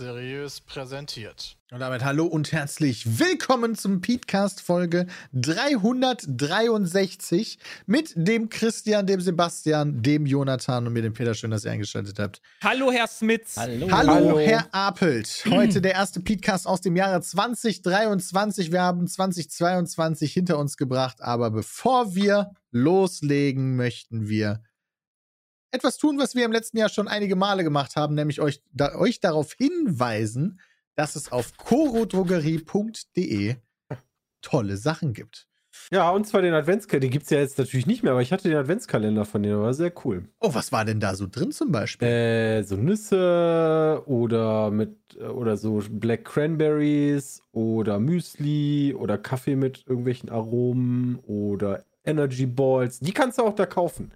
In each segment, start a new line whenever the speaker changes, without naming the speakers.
Seriös präsentiert.
Und damit hallo und herzlich willkommen zum Podcast Folge 363 mit dem Christian, dem Sebastian, dem Jonathan und mir dem Peter. Schön, dass ihr eingeschaltet habt.
Hallo, Herr Smits.
Hallo, hallo, hallo. Herr Apelt. Heute der erste Podcast aus dem Jahre 2023. Wir haben 2022 hinter uns gebracht, aber bevor wir loslegen, möchten wir etwas tun, was wir im letzten Jahr schon einige Male gemacht haben, nämlich euch, da, euch darauf hinweisen, dass es auf corodrogerie.de tolle Sachen gibt.
Ja, und zwar den Adventskalender. Den gibt es ja jetzt natürlich nicht mehr, aber ich hatte den Adventskalender von denen, war sehr cool.
Oh, was war denn da so drin zum Beispiel?
Äh, so Nüsse oder mit oder so Black Cranberries oder Müsli oder Kaffee mit irgendwelchen Aromen oder Energy Balls. Die kannst du auch da kaufen.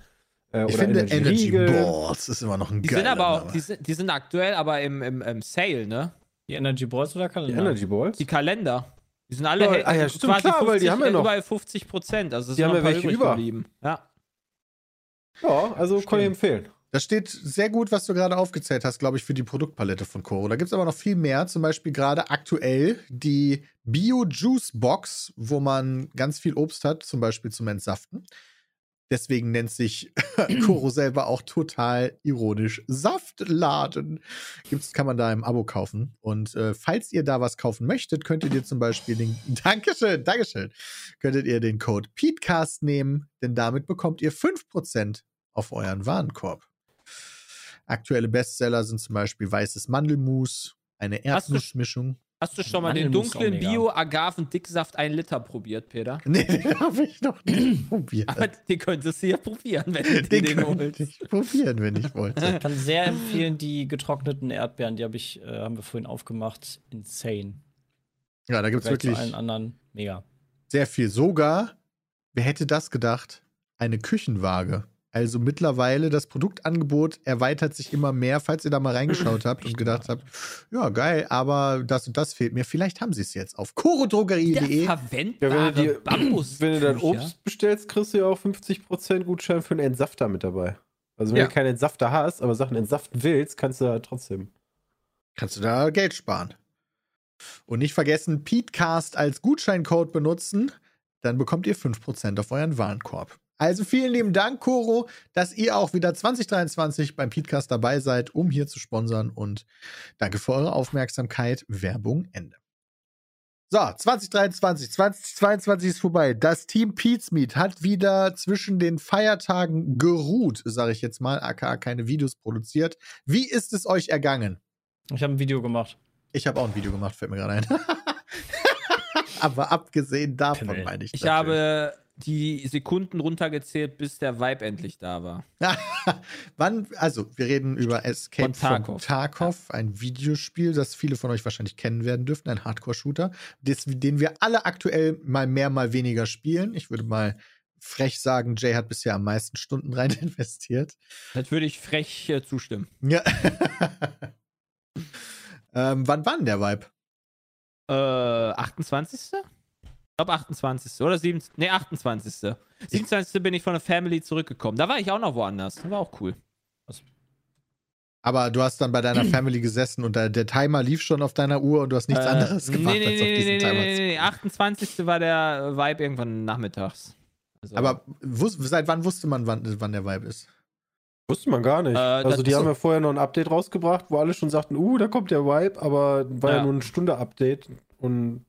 Äh, ich finde Energy, Energy Balls ist immer noch ein
die
geiler
sind aber auch, die sind, die sind aktuell aber im, im, im Sale, ne?
Die Energy Balls oder Kalender? Die Energy Balls?
Die Kalender. Die sind alle
ja, ah, ja, stimmt,
quasi
klar,
50,
die haben ja noch.
überall 50 Prozent. Also es
die haben ja welche über.
Geblieben. Ja.
Ja, also Stimmt. kann ich empfehlen.
Das steht sehr gut, was du gerade aufgezählt hast, glaube ich, für die Produktpalette von Coro. Da gibt es aber noch viel mehr. Zum Beispiel gerade aktuell die Bio Juice Box, wo man ganz viel Obst hat, zum Beispiel zum Entsaften. Deswegen nennt sich Koro selber auch total ironisch Saftladen. Gibt's, kann man da im Abo kaufen. Und äh, falls ihr da was kaufen möchtet, könntet ihr zum Beispiel den Dankeschön, Dankeschön, könntet ihr den Code PETECAST nehmen, denn damit bekommt ihr 5% auf euren Warenkorb. Aktuelle Bestseller sind zum Beispiel weißes Mandelmus, eine Erdnussmischung.
Hast du schon mal den dunklen Bio-Agaven-Dicksaft 1 Liter probiert, Peter?
Nee, den habe ich noch nicht probiert.
Aber den könntest du ja probieren, wenn du den, den holst.
Ich probieren, wenn ich wollte.
Ich kann sehr empfehlen, die getrockneten Erdbeeren, die hab ich, äh, haben wir vorhin aufgemacht. Insane.
Ja, da gibt es wirklich.
Allen anderen mega.
Sehr viel. Sogar, wer hätte das gedacht? Eine Küchenwaage. Also mittlerweile das Produktangebot erweitert sich immer mehr, falls ihr da mal reingeschaut habt und gedacht habt, ja geil, aber das und das fehlt mir. Vielleicht haben sie es jetzt auf chorodrogerie.de.
Verwendbare
ja, wenn, du Bambus wenn du dann Obst bestellst, kriegst du ja auch 50% Gutschein für einen Entsafter mit dabei. Also wenn ja. du keinen Entsafter hast, aber Sachen entsaften willst, kannst du da trotzdem.
Kannst du da Geld sparen. Und nicht vergessen, Petecast als Gutscheincode benutzen, dann bekommt ihr 5% auf euren Warenkorb. Also vielen lieben Dank, Coro, dass ihr auch wieder 2023 beim Podcast dabei seid, um hier zu sponsern. Und danke für eure Aufmerksamkeit. Werbung Ende. So, 2023, 2022 ist vorbei. Das Team Pete's Meet hat wieder zwischen den Feiertagen geruht, sage ich jetzt mal, aka keine Videos produziert. Wie ist es euch ergangen?
Ich habe ein Video gemacht.
Ich habe auch ein Video gemacht, fällt mir gerade ein. Aber abgesehen davon meine ich.
Ich natürlich. habe die Sekunden runtergezählt, bis der Vibe endlich da war.
Wann, also wir reden über Escape von Tarkov, Tarkov ein Videospiel, das viele von euch wahrscheinlich kennen werden dürften, ein Hardcore-Shooter, den wir alle aktuell mal mehr, mal weniger spielen. Ich würde mal frech sagen, Jay hat bisher am meisten Stunden rein investiert.
Das würde ich frech äh, zustimmen.
Ja. ähm, wann war denn der Vibe?
Äh, 28. Ich glaube 28. oder 7. Nee, 28. 27. bin ich von der Family zurückgekommen. Da war ich auch noch woanders. Das war auch cool.
Aber du hast dann bei deiner Family gesessen und der, der Timer lief schon auf deiner Uhr und du hast nichts äh, anderes gemacht,
nee, nee, als auf diesen nee, Timer nee, nee, nee, 28. war der Vibe irgendwann nachmittags.
Also Aber seit wann wusste man, wann, wann der Vibe ist?
Wusste man gar nicht. Äh, also die haben so. ja vorher noch ein Update rausgebracht, wo alle schon sagten, uh, da kommt der Vibe, aber war ja, ja nur eine Stunde Update und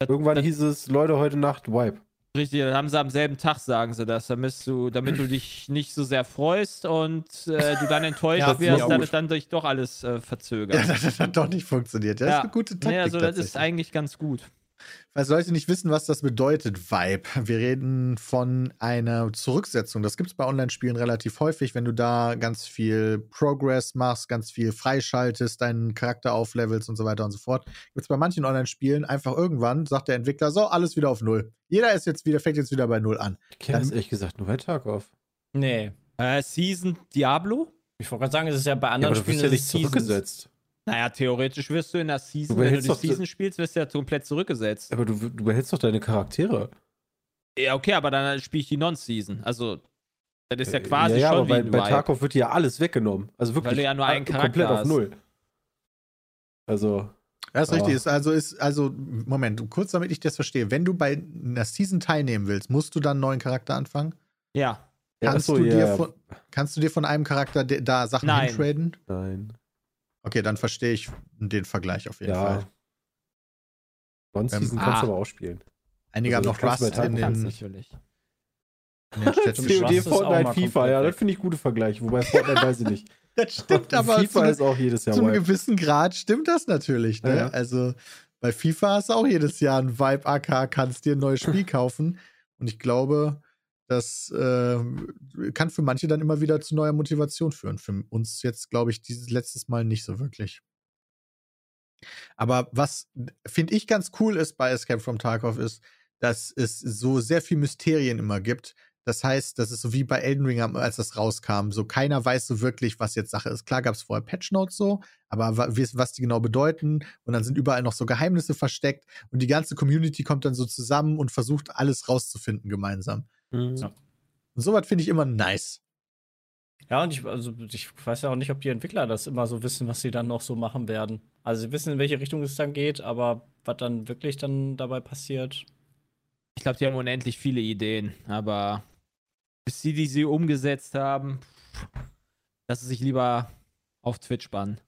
Irgendwann hieß es, Leute, heute Nacht Wipe.
Richtig, dann haben sie am selben Tag, sagen sie das, damit du, damit du dich nicht so sehr freust und äh, du dann enttäuscht ja, wirst, dann ist dann sich doch alles äh, verzögert.
Ja, das hat doch nicht funktioniert. Das ja. ist eine gute Taktik.
Ja, also das ist eigentlich ganz gut.
Falls Leute nicht wissen, was das bedeutet, Vibe. Wir reden von einer Zurücksetzung. Das gibt es bei Online-Spielen relativ häufig, wenn du da ganz viel Progress machst, ganz viel freischaltest, deinen Charakter auflevelst und so weiter und so fort. Gibt es bei manchen Online-Spielen einfach irgendwann, sagt der Entwickler, so, alles wieder auf Null. Jeder ist jetzt wieder, fängt jetzt wieder bei Null an.
Ich kenne das ehrlich gesagt nur bei Tag auf.
Nee. Äh, Season Diablo?
Ich wollte gerade sagen, es ist ja bei anderen ja, Spielen
ja nicht zurückgesetzt.
Naja, theoretisch wirst du in der Season, wenn du die Season spielst, wirst du ja komplett zurückgesetzt.
Aber du, du behältst doch deine Charaktere.
Ja, okay, aber dann spiele ich die Non-Season. Also, das ist ja quasi
ja, ja,
schon
aber bei, bei Tarkov wird ja alles weggenommen. Also wirklich
Weil du ja nur einen Charakter
komplett auf Null. Also,
Das ist
Ja.
richtig. Ist also, ist, also, Moment, kurz damit ich das verstehe. Wenn du bei einer Season teilnehmen willst, musst du dann einen neuen Charakter anfangen?
Ja.
ja,
Kannst,
achso,
du, dir
ja,
von, kannst du dir von einem Charakter da Sachen
Nein.
hintraden?
Nein.
Okay, dann verstehe ich den Vergleich auf jeden
Ja.
Fall.
Non-Season
Ähm,
kannst du
ah.
aber auch spielen.
Einige
Also,
haben noch Rust in den,
Kannst
in
natürlich.
den
COD,
ist
Fortnite, FIFA, ja, das finde ich gute Vergleiche. Wobei Fortnite weiß ich nicht.
Das stimmt aber
FIFA
zu,
ist auch jedes Jahr
zu einem gewissen Grad stimmt das natürlich. Ne?
Ja, ja.
Also bei FIFA hast du auch jedes Jahr ein Vibe AK, kannst dir ein neues Spiel kaufen. Und ich glaube, das äh, kann für manche dann immer wieder zu neuer Motivation führen. Für uns jetzt, glaube ich, dieses letztes Mal nicht so wirklich. Aber was finde ich ganz cool ist bei Escape from Tarkov ist, dass es so sehr viel Mysterien immer gibt. Das heißt, das ist so wie bei Elden Ring, als das rauskam. So keiner weiß so wirklich, was jetzt Sache ist. Klar gab es vorher Patch Notes so, aber was die genau bedeuten. Und dann sind überall noch so Geheimnisse versteckt. Und die ganze Community kommt dann so zusammen und versucht, alles rauszufinden gemeinsam.
Mhm.
Ja.
Und sowas finde ich immer nice.
Ja, und ich, also ich weiß ja auch nicht, ob die Entwickler das immer so wissen, was sie dann noch so machen werden. Also sie wissen, in welche Richtung es dann geht, aber was dann wirklich dann dabei passiert.
Ich glaube, die haben unendlich viele Ideen, aber bis sie die sie umgesetzt haben, dass sie sich lieber auf Twitch bannen.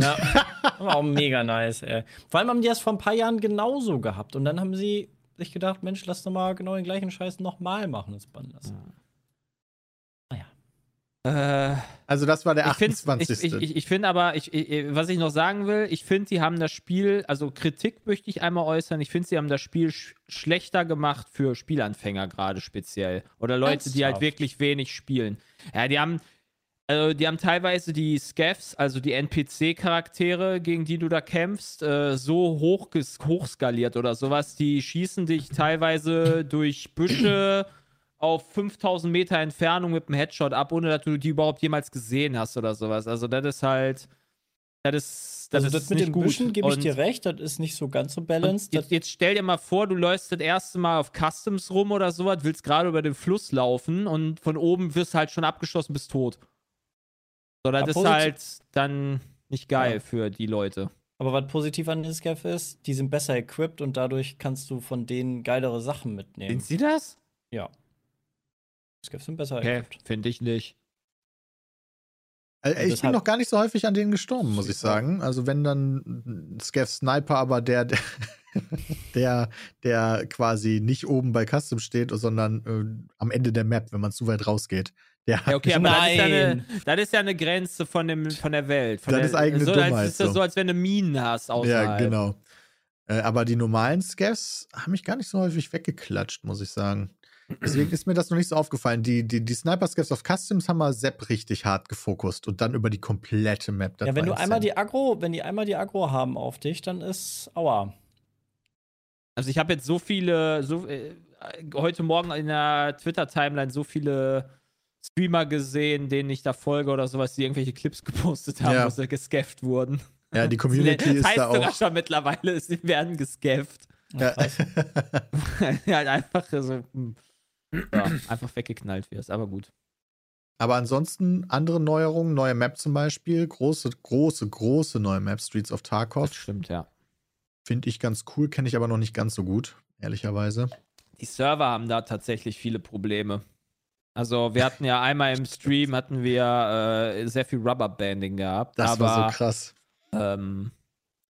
Ja, aber auch mega nice, ey. Vor allem haben die das vor ein paar Jahren genauso gehabt. Und dann haben sie sich gedacht, Mensch, lass doch mal genau den gleichen Scheiß nochmal machen, das Bandas.
Äh,
Also das war der
ich finde
28.
ich, ich, ich, ich find aber, ich, ich, was ich noch sagen will, ich finde, die haben das Spiel, also Kritik möchte ich einmal äußern, ich finde, sie haben das Spiel sch schlechter gemacht für Spielanfänger gerade speziell. Oder Leute, die halt
Ernsthaft?
wirklich wenig spielen. Ja, die haben, also die haben teilweise die Scavs, also die NPC-Charaktere, gegen die du da kämpfst, äh, so hoch hochskaliert oder sowas. Die schießen dich teilweise durch Büsche auf 5000 Meter Entfernung mit einem Headshot ab, ohne dass du die überhaupt jemals gesehen hast oder sowas. Also das ist halt, das ist, das
Also
ist
das mit
nicht
den
gut.
Büschen gebe ich
Und-
dir recht, das ist nicht so ganz so balanced.
Jetzt, jetzt stell dir mal vor, du läufst das erste Mal auf Customs rum oder sowas, willst gerade über den Fluss laufen und von oben wirst halt schon abgeschossen, bist tot. So, das ist halt dann nicht geil
Ja.
für die Leute.
Aber was positiv an den Scav ist, die sind besser equipped und dadurch kannst du von denen geilere Sachen mitnehmen.
Sind sie das?
Ja. Scavs sind besser
Okay,
equipped.
finde ich nicht.
Also, ich bin noch gar nicht so häufig an denen gestorben, muss ich sagen. Also wenn dann Scav Sniper, aber der, der, der, der quasi nicht oben bei Custom steht, sondern äh, am Ende der Map, wenn man zu weit rausgeht. Der
Ja, okay, aber das ist ja, eine,
Nein.
das ist ja eine Grenze von, dem, von der Welt. Von
Das
der,
ist eigene
so,
Dummheit,
Als, ist das
so.
als wenn du Minen hast außerhalb.
Ja, genau. Äh, aber die normalen Scavs haben mich gar nicht so häufig weggeklatscht, muss ich sagen. Deswegen ist mir das noch nicht so aufgefallen. Die, die, die Sniper-Scavs auf Customs haben mal Sepp richtig hart gefokust und dann über die komplette Map. Das
Ja, wenn du einmal die Agro, wenn die einmal die Agro haben auf dich, dann ist aua.
Also ich habe jetzt so viele, so, äh, heute Morgen in der Twitter-Timeline so viele Streamer gesehen, denen ich da folge oder sowas, die irgendwelche Clips gepostet haben,
Ja.
wo sie gescafft wurden.
Ja, die Community
das
ist
heißt
da
sogar
auch.
schon mittlerweile, sie werden gescafft.
Ja.
ja, halt einfach so, hm, ja, einfach weggeknallt wirst, aber gut.
Aber ansonsten andere Neuerungen, neue Map zum Beispiel, große, große, große neue Map, Streets of
Das
Tarkov.
stimmt, ja.
Finde ich ganz cool, kenne ich aber noch nicht ganz so gut, ehrlicherweise.
Die Server haben da tatsächlich viele Probleme. Also wir hatten ja einmal im Stream hatten wir äh, sehr viel Rubberbanding gehabt.
Das
aber
war so krass.
ähm,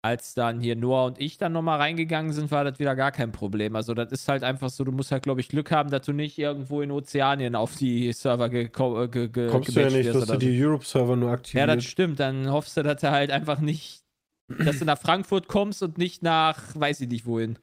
als dann hier Noah und ich dann nochmal reingegangen sind, war das wieder gar kein Problem. Also das ist halt einfach so, du musst halt, glaube ich, Glück haben, dass du nicht irgendwo in Ozeanien auf die Server geko- ge ge
Kommst du ja nicht, dass du
so.
die Europe-Server nur
Ja,
aktiviert.
das stimmt. Dann hoffst du, dass du halt einfach nicht, dass du nach Frankfurt kommst und nicht nach, weiß ich nicht wohin.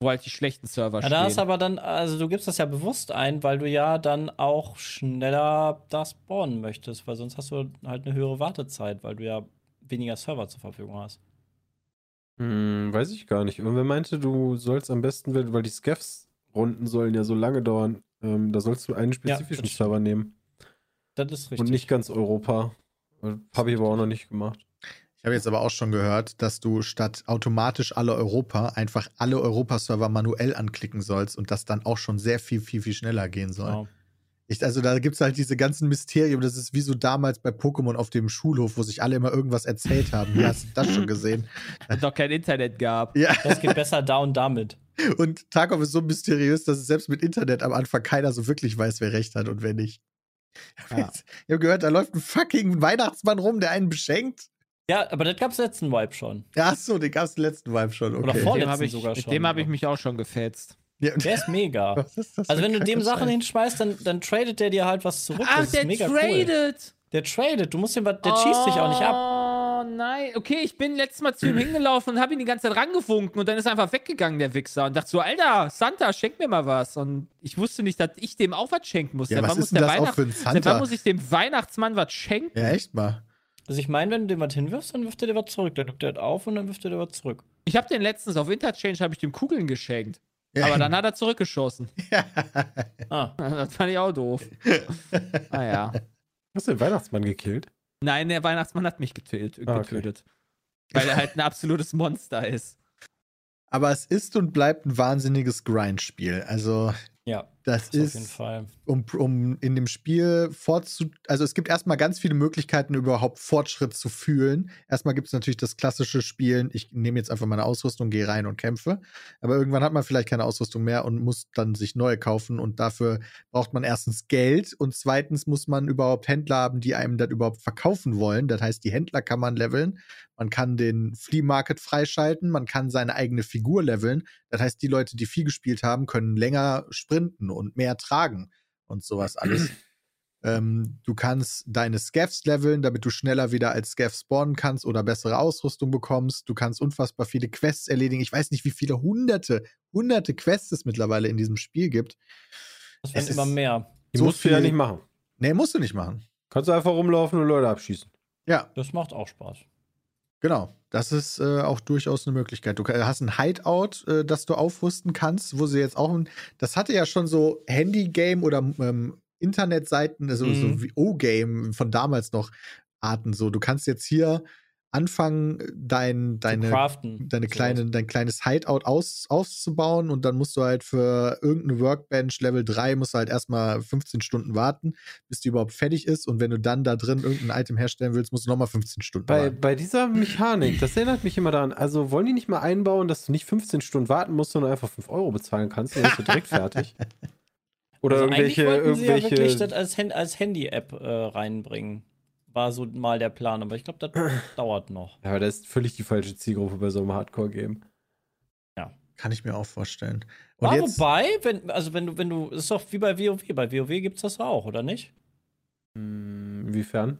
Wo halt die schlechten Server
Ja, da ist
stehen.
aber dann, also du gibst das ja bewusst ein, weil du ja dann auch schneller da spawnen möchtest, weil sonst hast du halt eine höhere Wartezeit, weil du ja weniger Server zur Verfügung hast.
Hm, weiß ich gar nicht. Irgendwer meinte, du sollst am besten, weil weil die Scavs-Runden sollen ja so lange dauern, ähm, da sollst du einen spezifischen
stimmt.
Server nehmen.
Das ist richtig.
Und nicht ganz Europa. Habe ich aber auch noch nicht gemacht.
Ich habe jetzt aber auch schon gehört, dass du statt automatisch alle Europa einfach alle Europa-Server manuell anklicken sollst und das dann auch schon sehr viel, viel, viel schneller gehen soll.
Genau.
Ich, also da gibt es halt diese ganzen Mysterien. Das ist wie so damals bei Pokémon auf dem Schulhof, wo sich alle immer irgendwas erzählt haben. Wie hast du das schon gesehen?
Es noch kein Internet gab.
Ja.
Das geht besser da und damit.
Und Tarkov ist so mysteriös, dass es selbst mit Internet am Anfang keiner so wirklich weiß, wer recht hat und wer nicht.
Ja.
Ich habe gehört, da läuft ein fucking Weihnachtsmann rum, der einen beschenkt.
Ja, aber das gab's letzten Vibe schon.
Ja, so, den gab es den letzten Vibe schon. Okay.
Oder vor-
Mit dem
Vorletzten
habe ich,
sogar
mit
schon,
dem hab ich mich auch schon gefetzt.
Ja,
Der ist mega.
Was ist das
Also wenn du dem Sachen
Scheiß?
hinschmeißt, dann, dann tradet der dir halt was zurück.
Ach,
das ist
der
mega Cool.
tradet!
Der tradet. Du musst den, was- der schießt dich auch nicht ab.
Oh nein. Okay, ich bin letztes Mal zu ihm hingelaufen und habe ihn die ganze Zeit rangewunken und dann ist er einfach weggegangen, der Wichser. Und dachte so, Alter, Santa, schenk mir mal was. Und ich wusste nicht, dass ich dem auch was schenken muss.
Ja, was
muss
ist denn
der
das auch
Weihnacht-
für ein
Seit wann
Santa?
muss ich dem Weihnachtsmann was schenken?
Ja, echt mal.
Also ich meine, wenn du dem was hinwirfst, dann wirft er dir was zurück. Dann nimmt er das auf und dann wirft er dir was zurück.
Ich habe den letztens auf Interchange habe ich dem Kugeln geschenkt.
Ja.
Aber dann hat er zurückgeschossen.
Ah,
Das fand ich auch doof. Ah ja.
Hast du den Weihnachtsmann gekillt?
Nein, der Weihnachtsmann hat mich getötet.
Ah, okay.
getötet. Weil er halt ein absolutes Monster ist.
Aber es ist und bleibt ein wahnsinniges Grindspiel. Also,
ja,
das
das
ist, um, um in dem Spiel fortzu. Also, es gibt erstmal ganz viele Möglichkeiten, überhaupt Fortschritt zu fühlen. Erstmal gibt es natürlich das klassische Spielen. Ich nehme jetzt einfach meine Ausrüstung, gehe rein und kämpfe. Aber irgendwann hat man vielleicht keine Ausrüstung mehr und muss dann sich neue kaufen. Und dafür braucht man erstens Geld und zweitens muss man überhaupt Händler haben, die einem das überhaupt verkaufen wollen. Das heißt, die Händler kann man leveln. Man kann den Flea Market freischalten, man kann seine eigene Figur leveln. Das heißt, die Leute, die viel gespielt haben, können länger sprinten und mehr tragen und sowas alles. ähm, du kannst deine Scavs leveln, damit du schneller wieder als Scav spawnen kannst oder bessere Ausrüstung bekommst. Du kannst unfassbar viele Quests erledigen. Ich weiß nicht, wie viele hunderte, hunderte Quests es mittlerweile in diesem Spiel gibt.
Das werden
es
immer mehr.
Die
So
musst du ja
viel-
nicht machen.
Nee, musst du nicht machen.
Kannst du einfach rumlaufen und Leute abschießen.
Ja,
Das macht auch Spaß.
Genau, das ist äh, auch durchaus eine Möglichkeit. Du ka- hast ein Hideout, äh, das du aufrüsten kannst, wo sie jetzt auch, ein, das hatte ja schon so Handy-Game oder ähm, Internetseiten, also
Mhm.
so wie O-Game von damals noch Arten so. Du kannst jetzt hier anfangen, dein, deine,
craften.
deine
sowas.
kleine, dein kleines Hideout aus, auszubauen und dann musst du halt für irgendeine Workbench Level 3 musst du halt erstmal 15 Stunden warten, bis die überhaupt fertig ist und wenn du dann da drin irgendein Item herstellen willst, musst du nochmal 15 Stunden
Bei,
warten.
bei dieser Mechanik, das erinnert mich immer daran, also wollen die nicht mal einbauen, dass du nicht 15 Stunden warten musst, sondern einfach 5 Euro bezahlen kannst, dann bist du direkt fertig. Oder
also
irgendwelche,
eigentlich wollten sie ja wirklich
irgendwelche.
das als, Hand als Handy-App äh, reinbringen. War so mal der Plan, aber ich glaube, das dauert noch.
ja, aber das ist völlig die falsche Zielgruppe bei so einem Hardcore-Game.
Kann ich mir auch vorstellen. Und
Aber
jetzt,
wobei, wenn, also wenn du, wenn du, ist doch wie bei WoW. Bei WoW gibt's das auch, oder nicht?
Hm, Inwiefern?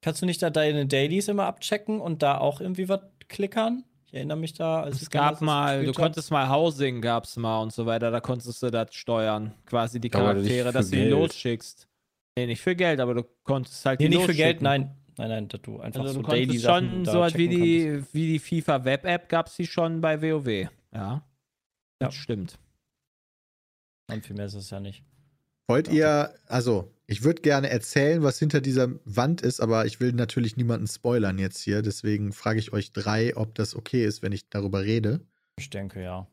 Kannst du nicht da deine Dailies immer abchecken und da auch irgendwie was klickern? Ich erinnere mich da. Als
Es gab mal, du konntest mal Housing, gab's mal und so weiter, da konntest du das steuern. Quasi die Charaktere, dass du die losschickst. Nee, nicht für Geld, aber du konntest halt
Nee,
die
nicht für Geld, nein. Nein, nein, dass du einfach
Also
so
du konntest
Daily-Sachen
schon so was wie die, wie die FIFA Web-App gab's die schon bei WoW. Ja.
Ja.
Das stimmt.
Und viel mehr ist es ja nicht.
wollt ihr, also, ich würde gerne erzählen, was hinter dieser Wand ist, aber ich will natürlich niemanden spoilern jetzt hier. Deswegen frage ich euch drei, ob das okay ist, wenn ich darüber rede.
Ich denke, ja.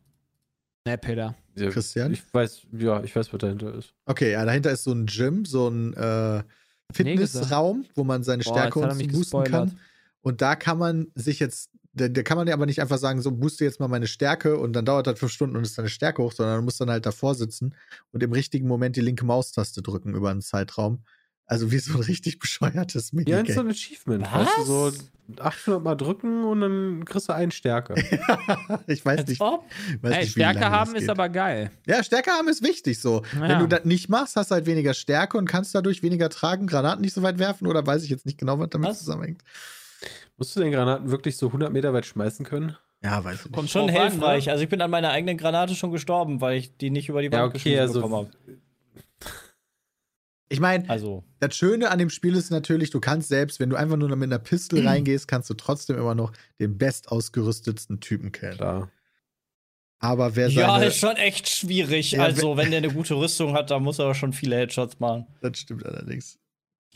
Ne, Peter.
Christian?
Ich weiß, ja, ich weiß, was dahinter ist.
Okay, ja, dahinter ist so ein Gym, so ein äh, Fitnessraum, wo man seine
Boah,
Stärke und boosten
gespoilert.
kann. Und da kann man sich jetzt, da, da kann man ja aber nicht einfach sagen, so booste jetzt mal meine Stärke und dann dauert das fünf Stunden und ist deine Stärke hoch, sondern du musst dann halt davor sitzen und im richtigen Moment die linke Maustaste drücken über einen Zeitraum. Also wie so ein richtig bescheuertes
Ja, ist so
Minigame.
ein Achievement. Weißt du, so
Was?
800 Mal drücken und dann kriegst du einen Stärke.
ich weiß
Als
nicht.
ob?
Weiß
Ey,
nicht,
Stärke haben ist aber geil.
Ja, Stärke haben ist wichtig so. Wenn
Ja.
du das nicht machst, hast du halt weniger Stärke und kannst dadurch weniger tragen, Granaten nicht so weit werfen oder weiß ich jetzt nicht genau, was damit
Was?
zusammenhängt.
Musst du den Granaten wirklich so 100 Meter weit schmeißen können?
Ja, weiß ich nicht.
Kommt
Schon
drauf an,
hilfreich.
ne?
Also ich bin an meiner eigenen Granate schon gestorben, weil ich die nicht über die Wand
Ja, okay,
geschmissen
also-
bekommen habe.
Ich meine,
Also,
das Schöne an dem Spiel ist natürlich, du kannst selbst, wenn du einfach nur mit einer Pistole reingehst, kannst du trotzdem immer noch den bestausgerüstetsten Typen killen.
Klar.
Aber wer
ja,
seine,
ist schon echt schwierig.
Ja,
also, wenn der eine gute Rüstung hat, dann muss er schon viele Headshots machen.
das stimmt allerdings.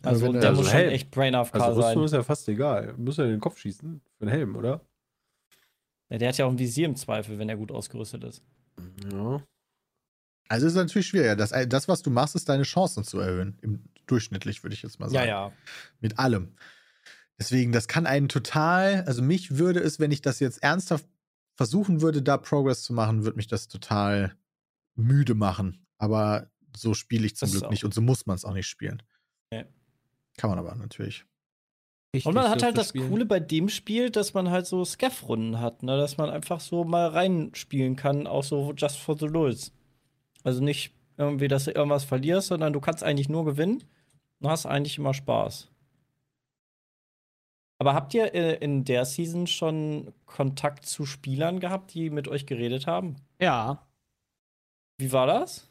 Also, der
er-
also
muss schon
Helm.
echt Brain AFK
Also Rüstung
sein.
ist ja fast egal. Musst ja in den Kopf schießen. Für den Helm, oder?
Ja, der hat ja auch ein Visier im Zweifel, wenn er gut ausgerüstet ist.
Ja.
Also ist natürlich schwieriger. Das, das, was du machst, ist deine Chancen zu erhöhen. Im, durchschnittlich, würde ich jetzt mal
Ja,
sagen.
ja.
Mit allem. Deswegen, das kann einen total, also mich würde es, wenn ich das jetzt ernsthaft versuchen würde, da Progress zu machen, würde mich das total müde machen. Aber so spiele ich zum
Das
Glück nicht und so muss man es auch nicht spielen.
Nee.
Kann man aber natürlich.
Und man hat halt das
spielen.
Coole bei dem Spiel, dass man halt so Scaff-Runden hat, ne? Dass man einfach so mal reinspielen kann, auch so just for the lulz. Also nicht irgendwie, dass du irgendwas verlierst, sondern du kannst eigentlich nur gewinnen und hast eigentlich immer Spaß. Aber habt ihr äh, in der Season schon Kontakt zu Spielern gehabt, die mit euch geredet haben?
Ja,
Wie war das?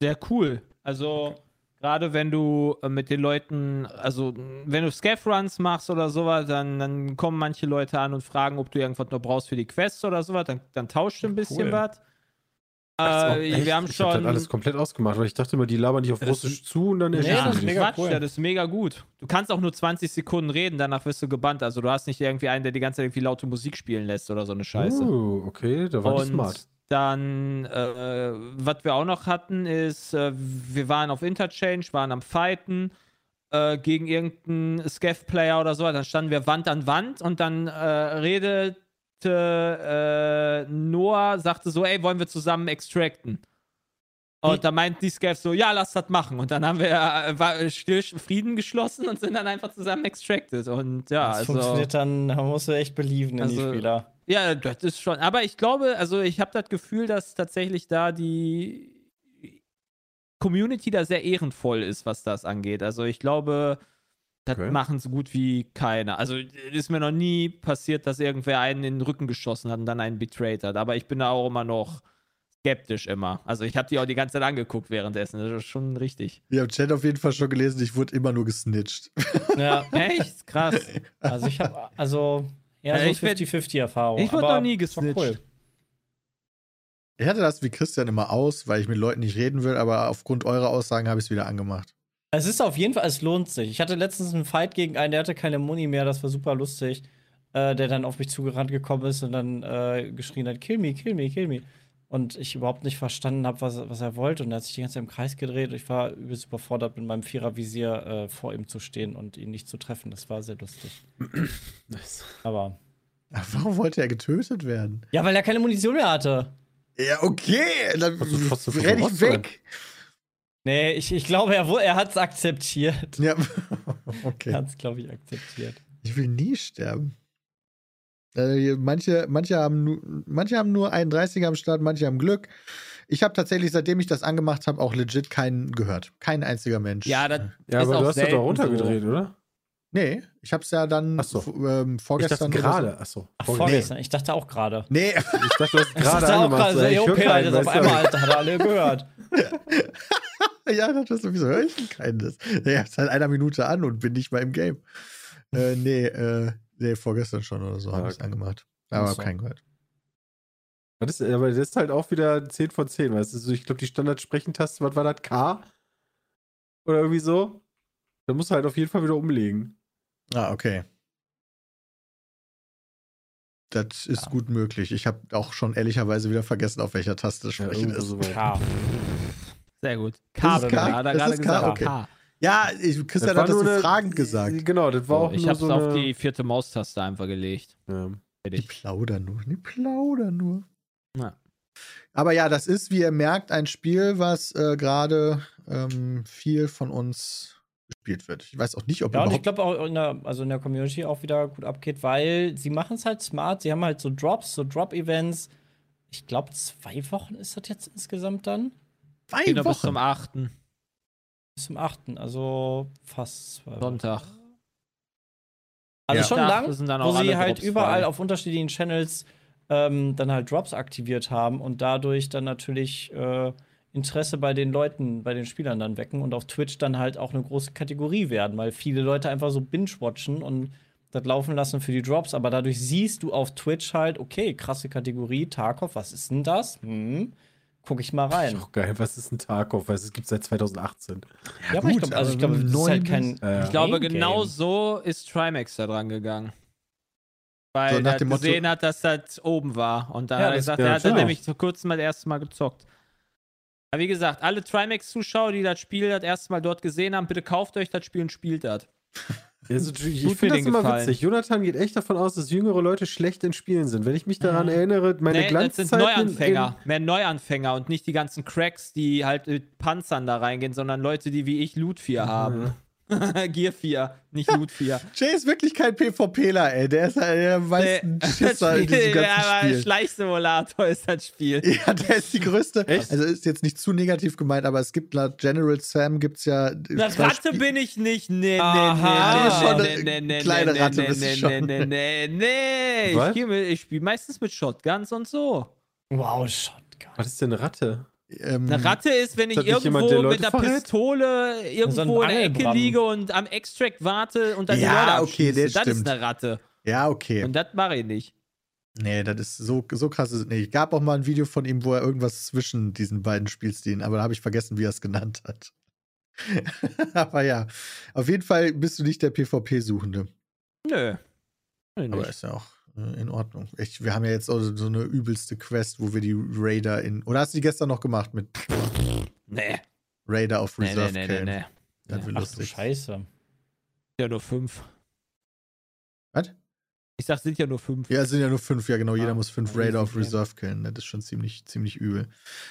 sehr cool. Also, gerade wenn du äh, mit den Leuten, also wenn du Scaff-Runs machst oder sowas, dann, dann kommen manche Leute an und fragen, ob du irgendwas noch brauchst für die Quests oder sowas, dann, dann tauscht ein bisschen
Cool.
was. Äh, wir haben
ich hab
schon.
das alles komplett ausgemacht, weil ich dachte immer, die labern dich auf
Das
Russisch zu und dann
Nee,
erschießen
das
die
ist mega
Quatsch,
cool.
ja, das ist mega gut. Du kannst auch nur 20 Sekunden reden, danach wirst du gebannt. Also du hast nicht irgendwie einen, der die ganze Zeit irgendwie laute Musik spielen lässt oder so eine Scheiße.
Oh, okay, da war
Und
smart.
dann, äh, was wir auch noch hatten, ist, äh, wir waren auf Interchange, waren am Fighten äh, gegen irgendeinen Scaff-Player oder so. Dann standen wir Wand an Wand und dann äh, redete äh, Noah, sagte so, ey, wollen wir zusammen extracten? Und da meinten die Scavs so, ja, lass das machen. Und dann haben wir äh, war still Frieden geschlossen und sind dann einfach zusammen extracted. Und ja,
Das
also.
funktioniert dann, da musst du echt belieben in die
Also-
Spieler.
Ja, das ist schon. Aber ich glaube, also ich habe das Gefühl, dass tatsächlich da die Community da sehr ehrenvoll ist, was das angeht. Also ich glaube, das
Okay.
machen so gut wie keiner. Also es ist mir noch nie passiert, dass irgendwer einen in den Rücken geschossen hat und dann einen betrayed hat. Aber ich bin da auch immer noch skeptisch immer. Also ich habe die auch die ganze Zeit angeguckt währenddessen. Das ist schon richtig.
Ich habe Chat auf jeden Fall schon gelesen, ich wurde immer nur gesnitcht.
Ja,
Echt? Krass.
also ich habe, also, ja, so
ich werd-
50-50-Erfahrung.
ich wurde
aber
noch nie gesnitcht.
Ich hatte das wie Christian immer aus, weil ich mit Leuten nicht reden will, aber aufgrund eurer Aussagen habe ich es wieder angemacht.
Es ist auf jeden Fall, es lohnt sich. Ich hatte letztens einen Fight gegen einen, der hatte keine Muni mehr, das war super lustig. Äh, der dann auf mich zugerannt gekommen ist und dann äh, geschrien hat: Kill me, kill me, kill me. Und ich überhaupt nicht verstanden habe, was, was er wollte. Und er hat sich die ganze Zeit im Kreis gedreht. Ich war übelst überfordert, mit meinem Vierervisier äh, vor ihm zu stehen und ihn nicht zu treffen. Das war sehr lustig.
Nice.
Aber.
Warum wollte er getötet werden?
Ja, weil er keine Munition mehr hatte.
Ja, okay, dann
Hast du trotzdem
renn ich weg.
Nee, ich, ich glaube, er, er hat es akzeptiert.
Ja,
Er
okay.
hat es, glaube ich, akzeptiert.
Ich will nie sterben. Äh, manche, manche, haben nur, manche haben nur 31er am Start, manche haben Glück. Ich habe tatsächlich, seitdem ich das angemacht habe, auch legit keinen gehört. Kein einziger Mensch.
Ja, das
Ja,
Ist
aber
auch
du hast das doch runtergedreht, oder?
Nee, ich habe es ja dann
Ach so.
ähm,
Ich dachte
vorgestern. oder
gerade. Achso.
Ach, vorgestern. Ich dachte auch gerade.
So. Nee,
Ich dachte, du hast
Ich
gerade
dachte auch
angemacht.
gerade,
so,
so,
ey, ich
okay,
keinen,
Alter, auf einmal, Alter, hat er alle gehört.
ja, das ist sowieso höre ich denn keines. Ja, seit einer Minute an und bin nicht mal im Game. Äh, nee, äh, nee, vorgestern schon oder so
Ah,
habe ich es angemacht. Aber
so.
keinen gehört.
Das ist, aber das ist halt auch wieder 10 von 10, weißt du? Ich glaube, die Standard-Sprechentaste, was war das? K? Oder irgendwie so? Da musst du halt auf jeden Fall wieder umlegen.
Ah, okay. Das ist
Ja.
gut möglich. Ich habe auch schon ehrlicherweise wieder vergessen, auf welcher Taste
Ja,
sprechen
irgendwo
ist.
so.
K.
Sehr gut.
Das
K,
ist K?
hat er
Das
gerade
ist K?
gesagt.
Okay.
K.
Ja, ich,
Das
Christian
war
hat das so
eine-
fragend gesagt.
Genau, das war
So,
auch
ich hab's
so
auf
eine,
die vierte Maustaste einfach gelegt.
ja.
Die plaudern nur. Die plaudern nur.
Ja.
Aber ja, das ist, wie ihr merkt, ein Spiel, was äh, gerade ähm, viel von uns gespielt wird. Ich weiß auch nicht, ob
Ja, und ich
überhaupt.
glaube auch in der, also in der Community auch wieder gut abgeht, weil sie machen es halt smart. Sie haben halt so Drops, so Drop-Events. Ich glaube, zwei Wochen ist das jetzt insgesamt dann.
Zwei
Geht noch bis
Wochen.
zum 8.
Bis zum 8. Also fast zwei Wochen.
Sonntag.
Also
Ja.
schon lang,
sind dann
wo sie halt
Drops
überall
frei.
auf unterschiedlichen Channels ähm, dann halt Drops aktiviert haben und dadurch dann natürlich äh, Interesse bei den Leuten, bei den Spielern dann wecken und auf Twitch dann halt auch eine große Kategorie werden, weil viele Leute einfach so binge-watchen und das laufen lassen für die Drops, aber dadurch siehst du auf Twitch halt, okay, krasse Kategorie, Tarkov, was ist denn das? Hm, guck ich mal rein.
Ist auch geil. Was ist ein Tarkov? Weil es gibt seit 2018.
Ja, aber ich
gut,
glaube, also ich glaube, das ist halt kein.
Äh,
Ich glaube, genau so ist Trimax da dran gegangen. Weil
So
er
dem Motto-
gesehen hat, dass das oben war. Und dann
Ja,
hat er gesagt,
ja,
er hat dann nämlich vor kurzem mal das erste Mal gezockt. Aber wie gesagt, alle Trimax-Zuschauer, die das Spiel das erste Mal dort gesehen haben, bitte kauft euch das Spiel und spielt das.
Also, ich
mir
finde das immer
Gefallen.
witzig. Jonathan geht echt davon aus, dass jüngere Leute schlecht in Spielen sind. Wenn ich mich daran erinnere, meine
Nee, das
Glanzzeit
sind Neuanfänger. Mehr Neuanfänger und nicht die ganzen Cracks, die halt mit Panzern da reingehen, sondern Leute, die wie ich Loot 4 haben. Gear 4, nicht Loot 4.
Jay ist wirklich kein PvPler, ey. Der ist halt der am meisten Schisser in diesem ganzen
ja, aber
Spiel.
Schleichsimulator ist das Spiel.
Ja, der ist die größte.
Echt?
Also ist jetzt nicht zu negativ gemeint, aber es gibt laut General Sam gibt's ja.
Eine Ratte
Spiel-
bin ich nicht. Nee, nee,
Aha.
nee.
Ist schon
nee,
eine
nee, nee,
kleine
nee,
Ratte
nee,
bist
nee,
schon.
nee, nee, nee, nee.
Was?
Ich, ich spiele meistens mit Shotguns und so.
Wow, Shotgun.
Was ist denn eine Ratte?
Ähm,
Eine Ratte ist, wenn ich irgendwo
jemand, der Leute
mit einer
verrät?
Pistole irgendwo in der Ecke liege und am Extract warte und dann
Ja,
die Leute
okay, das
Das ist eine Ratte.
Ja, okay.
Und das mache ich nicht.
Nee, das ist so, so krass. Ist, es nicht. gab auch mal ein Video von ihm, wo er irgendwas zwischen diesen beiden Spielstilen, aber da habe ich vergessen, wie er es genannt hat. aber ja, auf jeden Fall bist du nicht der PvP-Suchende.
Nö. Nö,
Aber ist ja auch in Ordnung. Ich, wir haben ja jetzt auch so eine übelste Quest, wo wir die Raider in. Oder hast du die gestern noch gemacht mit
Nee.
Raider auf
Nee, nee,
Reserve
nee, nee,
killen?
nee.
Das wird
Ach du
lustig.
Scheiße.
Ja, nur fünf.
Was?
Ich sag, sind ja nur fünf.
Ja, es sind ja nur fünf, ja genau. Jeder
Ah,
muss fünf
ja,
Raider auf Reserve killen. Das ist schon ziemlich, ziemlich übel.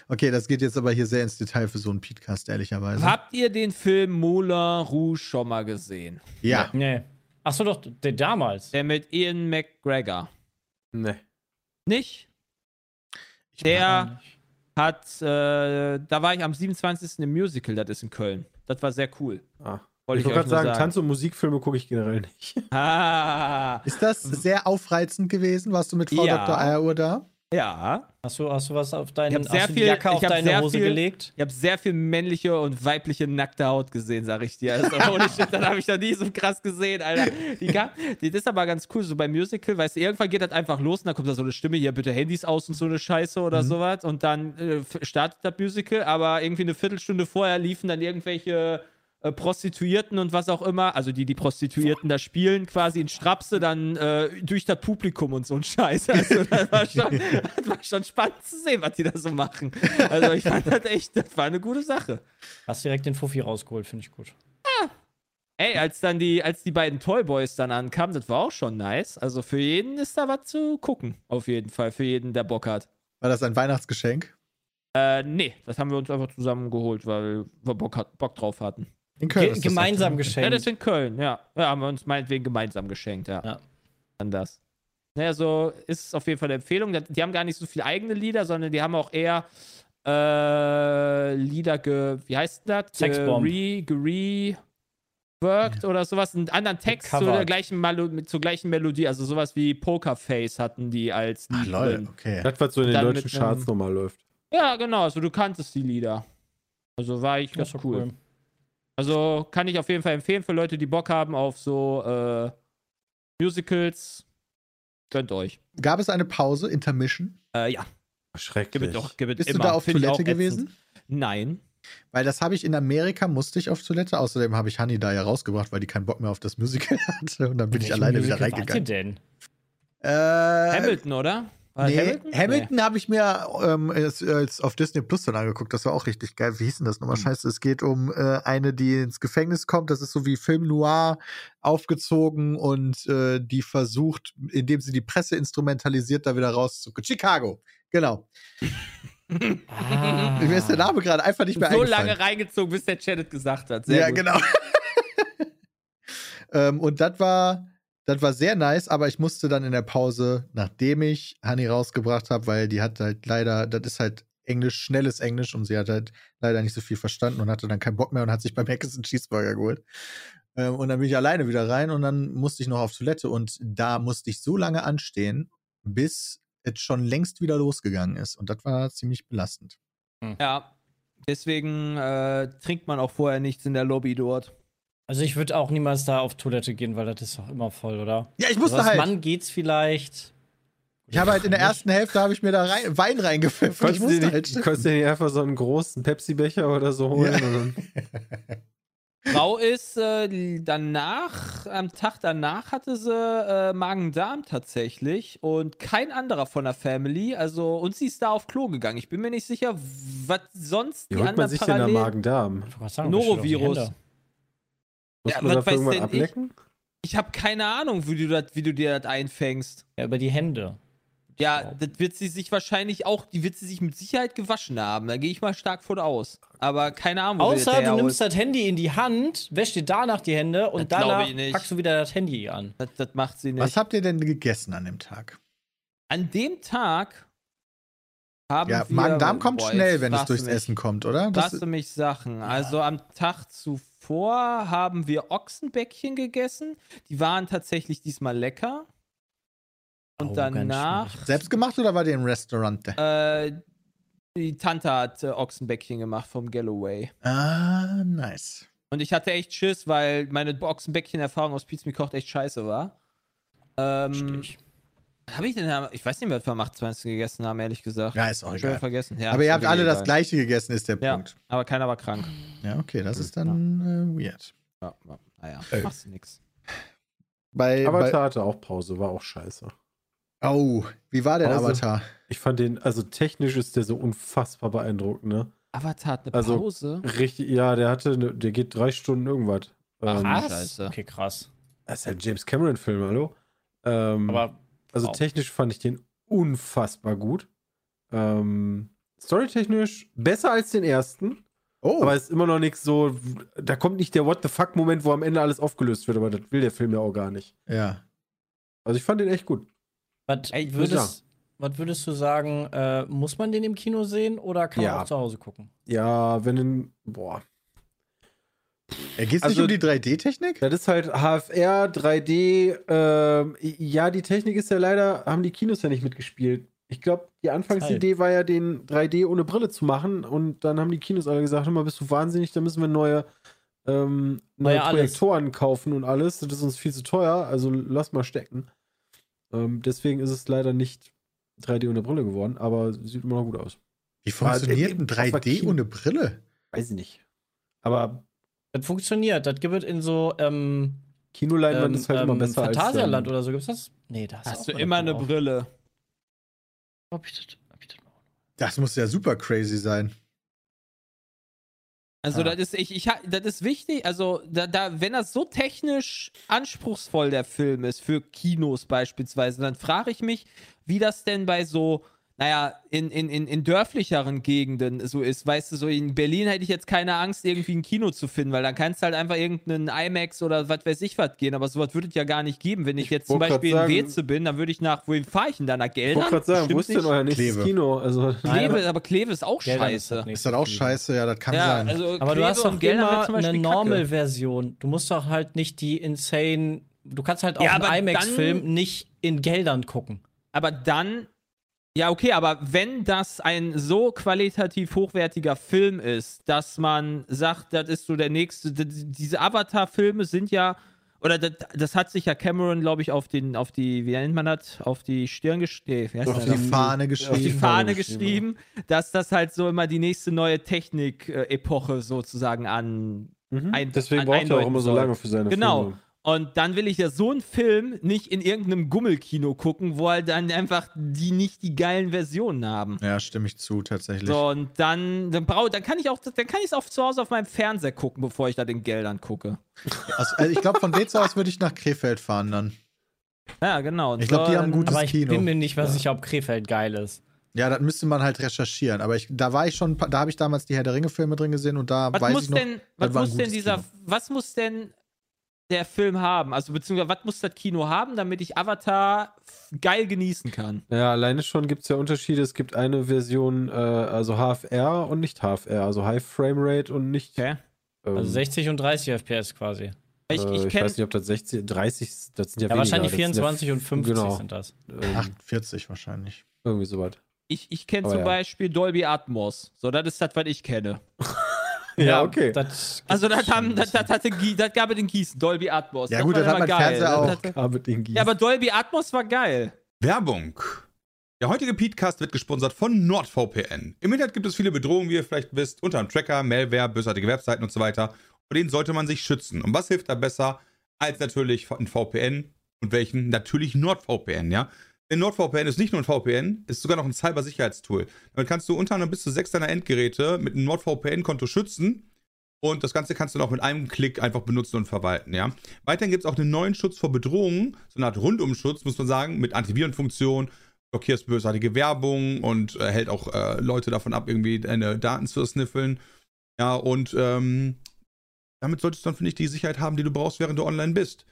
Okay, das geht jetzt aber hier sehr ins Detail für so einen Podcast, ehrlicherweise.
Habt ihr den Film Moulin Rouge schon mal gesehen?
Ja.
Nee. Achso, doch, der damals.
Der mit Ian McGregor.
Nee.
Nicht?
Ich
Der hat, äh, da war ich am 27. im Musical, das ist in Köln. Das war sehr cool.
Ah.
Wollte
ich wollte
euch
gerade
nur
sagen, Tanz- und Musikfilme gucke ich generell nicht.
Ah,
Ist das sehr aufreizend gewesen? Warst du mit Frau
Ja.
Dr. Eieruhr da?
Ja.
Hast du, hast du was auf deinen
Ich sehr viel-
Jacke auf deine Hose
viel-
gelegt?
Ich habe sehr viel männliche und weibliche nackte Haut gesehen, sag ich dir. Also, ohne Shit, das habe ich noch nie so krass gesehen, Alter. Die, gab, die, das ist aber ganz cool, so beim Musical, weißt du, irgendwann geht das einfach los und dann kommt da so eine Stimme, hier bitte Handys aus und so eine Scheiße oder sowas und dann äh, startet das Musical, aber irgendwie eine Viertelstunde vorher liefen dann irgendwelche äh, Prostituierten und was auch immer, also die die Prostituierten da spielen, quasi in Strapse dann äh, durch das Publikum und so ein Scheiß. Also, das, war schon, das war schon spannend zu sehen, was die da so machen. Also ich fand das echt, das war eine gute Sache.
Hast direkt den Fuffi rausgeholt, finde ich gut.
Ey, als dann die, als die beiden Toyboys dann ankamen, das war auch schon nice. Also für jeden ist da was zu gucken, auf jeden Fall, für jeden, der Bock hat.
War das ein Weihnachtsgeschenk?
Äh, nee, das haben wir uns einfach zusammen geholt, weil wir Bock, hat, Bock drauf hatten.
In Köln.
Ge
ist das
gemeinsam
okay.
Ja,
geschenkt.
das ist in Köln, ja. Ja, haben wir uns meinetwegen gemeinsam geschenkt, ja.
Ja.
Dann das. Naja, so ist es auf jeden Fall eine Empfehlung. Die haben gar nicht so viele eigene Lieder, sondern die haben auch eher äh, Lieder ge. Wie heißt das?
Sexbomb.
Ge re, gereworked oder sowas. Einen anderen Text zu der gleichen Malo zur gleichen Melodie. Also sowas wie Pokerface hatten die als
Ach,
Lied
lol, okay.
Das, was so in den deutschen Charts
ähm,
normal läuft.
Ja, genau. Also du kanntest die Lieder. Also war ich
Das
ganz
doch
cool. Also kann ich auf jeden Fall empfehlen für Leute, die Bock haben auf so äh, Musicals. Gönnt euch.
Gab es eine Pause, Intermission?
Äh, ja,
Schrecklich.
gib doch, gib
Bist
immer.
du da auf
Find
Toilette
ätzend.
gewesen?
Nein.
Weil das habe ich in Amerika, musste ich auf Toilette. Außerdem habe ich Honey da ja rausgebracht, weil die keinen Bock mehr auf das Musical hatte. Und dann bin ich alleine wieder
Musical ihr
reingegangen.
denn?
Äh,
Hamilton, oder? War
nee,
Hamilton?
Hamilton, habe ich mir ähm, als, als auf Disney Plus dann angeguckt. Das war auch richtig geil. Wie hieß denn das nochmal? Scheiße, es geht um äh, eine, die ins Gefängnis kommt. Das ist so wie Film Noir aufgezogen und äh, die versucht, indem sie die Presse instrumentalisiert, da wieder rauszukommen. Chicago, genau.
Ah.
Mir ist der Name gerade einfach nicht mehr
so
eingefallen.
lange reingezogen, bis der Chat es gesagt hat. Sehr
ja,
gut.
genau. ähm, und das war, das war sehr nice, aber ich musste dann in der Pause, nachdem ich Honey rausgebracht habe, weil die hat halt leider, das ist halt Englisch, schnelles Englisch und sie hat halt leider nicht so viel verstanden und hatte dann keinen Bock mehr und hat sich beim Mac einen Cheeseburger geholt. Ähm, und dann bin ich alleine wieder rein und dann musste ich noch auf Toilette und da musste ich so lange anstehen, bis es schon längst wieder losgegangen ist. Und das war ziemlich belastend.
Ja. Deswegen äh, trinkt man auch vorher nichts in der Lobby dort.
Also ich würde auch niemals da auf Toilette gehen, weil das ist doch immer voll, oder?
Ja, ich
Also
musste
als
halt.
Mann geht's vielleicht.
Ich habe halt in der ersten Hälfte habe ich mir da rein, Wein reingepfiffen. Ich
Konntest du
musste
dir
halt
nicht, konntest du dir nicht einfach so einen großen Pepsi-Becher oder so holen?
Ja.
Frau ist äh, danach, am Tag danach hatte sie äh, Magen-Darm tatsächlich und kein anderer von der Family. Also, und sie ist da auf Klo gegangen. Ich bin mir nicht sicher, was sonst
Wie
die
holt man
anderen
sich denn der
parallel.
Magen-Darm?
Ich
Norovirus.
Muss
Ja,
man
was
dafür irgendwann
denn ich?
ablecken?
Ich habe keine Ahnung, wie du, das, wie du dir das einfängst.
Ja, über die Hände.
Ja, das wird sie sich wahrscheinlich auch, die wird sie sich mit Sicherheit gewaschen haben. Da gehe ich mal stark von aus. Aber keine Ahnung,
Außer du nimmst das Handy in die Hand, wäschst dir danach die Hände und
Das
danach
nicht.
packst du wieder das Handy an.
Das, das macht sie nicht.
Was habt ihr denn gegessen an dem Tag?
An dem Tag haben
Ja. Magen-Darm kommt
Boah,
schnell, wenn es durchs
mich,
Essen kommt, oder? Das,
du mich Sachen. Also am Tag zuvor haben wir Ochsenbäckchen gegessen. Die waren tatsächlich diesmal lecker. Und
Oh, ganz
danach,
selbst gemacht oder war der im Restaurant?
äh, die Tante hat äh, Ochsenbäckchen gemacht vom Galloway.
Ah, nice.
Und ich hatte echt Schiss, weil meine Ochsenbäckchen-Erfahrung aus Pizza Me kocht echt scheiße war. Ähm,
Stich.
Habe ich denn, ich weiß nicht mehr, was wir am 28. gegessen haben, ehrlich gesagt.
Ja, ist auch
ich schon
egal.
vergessen. Ja,
Aber ihr habt alle das gleiche gegessen, ist der
Ja,
Punkt.
aber keiner war krank.
Ja, okay, das ist dann äh, weird.
Ja, ja, naja,
Äh.
machst du nix.
Bei,
Avatar
bei,
hatte auch Pause, war auch scheiße.
oh, wie war denn
Pause.
Avatar?
Ich fand den, also technisch ist der so unfassbar beeindruckend, ne?
Avatar hat eine
Also-
Pause.
Richtig, ja, der hatte, ne, der geht drei Stunden irgendwas. Ähm,
Was?
Scheiße.
Okay, krass.
Das ist ein James Cameron-Film, hallo? Ähm,
Aber
also
wow.
technisch fand ich den unfassbar gut. Ähm, storytechnisch besser als den ersten,
Oh,
aber ist immer noch nichts so, da kommt nicht der What the fuck-Moment, wo am Ende alles aufgelöst wird, aber das will der Film ja auch gar nicht.
ja.
Also ich fand den echt gut.
was würdest, was würdest du sagen, äh, muss man den im Kino sehen oder kann
Ja.
man auch zu Hause gucken?
Ja, wenn den, boah,
Äh, Geht es
Also-
nicht um die 3D-Technik?
Das ist halt HFR, 3D. Ähm, ja, die Technik ist ja leider, haben die Kinos ja nicht mitgespielt. Ich glaube, die Anfangsidee war ja, den 3D ohne Brille zu machen. Und dann haben die Kinos alle gesagt: Hör mal, bist du wahnsinnig, da müssen wir neue, ähm, neue
alles.
Projektoren kaufen und alles. Das ist uns viel zu teuer, also lass mal stecken. Ähm, deswegen ist es leider nicht 3D ohne Brille geworden, aber sieht immer noch gut aus.
Wie funktioniert
äh,
ein
auf der
3D
Kino-
ohne Brille?
Weiß ich nicht. Aber
Das funktioniert. Das gibt es in so ähm,
Kinoleinwand
ähm,
ist halt immer
ähm,
besser als.
Phantasialand
ähm,
oder so. Gibt's das? Nee, da
Hast du immer eine Brille.
Hab ich das, hab ich das
muss ja super crazy sein.
Also,
Ah.
das ist, ich, ich, das ist wichtig. Also, da, da, wenn das so technisch anspruchsvoll der Film ist, für Kinos beispielsweise, dann frage ich mich, wie das denn bei so, naja, in, in, in, in dörflicheren Gegenden so ist. Weißt du, so in Berlin hätte ich jetzt keine Angst, irgendwie ein Kino zu finden, weil dann kannst du halt einfach irgendeinen IMAX oder was weiß ich was gehen. Aber sowas würde es ja gar nicht geben. Wenn ich,
Ich
jetzt zum Beispiel in
sagen-
Weze bin, dann würde ich nach, wohin fahre ich denn da? Nach
Ich
Geldern?
wollte gerade sagen, wo ist denn euer nächstes
Kleve.
Kino? Also,
Kleve, aber Kleve ist auch
Geldern ist
scheiße.
das
Ist das auch scheiße? Ja, das kann
Ja,
sein.
also
Aber du
Kleve
hast
und
doch
Geldern
immer eine. Normal-Version. Du musst doch halt nicht die insane. Du kannst halt auch
Ja,
einen IMAX-Film nicht in Geldern gucken.
Aber dann. Ja, okay, aber wenn das ein so qualitativ hochwertiger Film ist, dass man sagt, das ist so der nächste, diese Avatar-Filme sind ja, oder das, das hat sich ja Cameron, glaube ich, auf den, auf die, wie nennt man das, auf die Stirn geschrieben,
Auf die
auf
Fahne
die
geschrieben.
Fahne
geschrieben,
dass das halt so immer die nächste neue Technik-Epoche sozusagen an.
Mhm.
Ein-
Deswegen
an-
braucht er auch immer so lange für seine
Genau.
Filme.
Und dann will ich ja so einen Film nicht in irgendeinem Gummelkino gucken, wo halt dann einfach die nicht die geilen Versionen haben.
Ja, stimme ich zu, tatsächlich.
So, und dann, dann, brau, dann kann ich auch, dann kann ich es auch zu Hause auf meinem Fernseher gucken, bevor ich da den Geldern gucke.
Also, also ich glaube, von Weze aus würde ich nach Krefeld fahren dann.
Ja, genau. Und
Ich glaub,
so,
die haben
dann-
gutes
Aber ich
Kino.
bin mir nicht mehr sicher, ob Krefeld geil ist.
Ja, das müsste man halt recherchieren. Aber ich, da war ich schon, da habe ich damals die Herr der Ringe-Filme drin gesehen und da
Was
weiß
muss
ich noch.
denn, was
war ein
muss denn dieser,
Kino.
was muss denn der Film haben? Also beziehungsweise was muss das Kino haben, damit ich Avatar geil genießen kann?
Ja, alleine schon gibt es ja Unterschiede. Es gibt eine Version, äh, also HFR und nicht HFR, also High Frame Rate und nicht.
Okay.
Ähm,
Also 60 und 30 FPS quasi.
Ich,
äh,
ich
ich
kenne
weiß nicht, ob das 60, 30, das sind ja,
Ja,
weniger.
wahrscheinlich
das sind
24
ja,
und 50
genau.
sind das.
Ähm,
48 wahrscheinlich.
irgendwie sowas.
ich, ich kenn
Aber
zum
ja.
Beispiel Dolby Atmos. So, das ist das, was ich kenne.
Ja, okay.
Das
Also das, haben, das, das, hatte, das gab es in Gießen, Dolby Atmos.
Ja,
das
gut,
war
das hat
immer
mein Fernseher
Das
auch.
hatte-
Aber mit den
Ja, aber Dolby Atmos war geil.
Werbung. Der heutige Podcast wird gesponsert von NordVPN. Im Internet gibt es viele Bedrohungen, wie ihr vielleicht wisst, unter anderem Tracker, Malware, bösartige Webseiten und so weiter. vor denen sollte man sich schützen. Und was hilft da besser als natürlich ein VPN und welchen? Natürlich NordVPN, ja. Denn NordVPN ist nicht nur ein VPN, ist sogar noch ein Cybersicherheitstool. Damit kannst du unter anderem bis zu sechs deiner Endgeräte mit einem NordVPN-Konto schützen. Und das Ganze kannst du dann auch mit einem Klick einfach benutzen und verwalten, ja. Weiterhin gibt es auch einen neuen Schutz vor Bedrohungen, so eine Art Rundumschutz, muss man sagen, mit Antivirenfunktion, blockierst bösartige Werbung und äh, hält auch äh, Leute davon ab, irgendwie deine Daten zu sniffeln. Ja, und ähm, damit solltest du dann, finde ich, die Sicherheit haben, die du brauchst, während du online bist.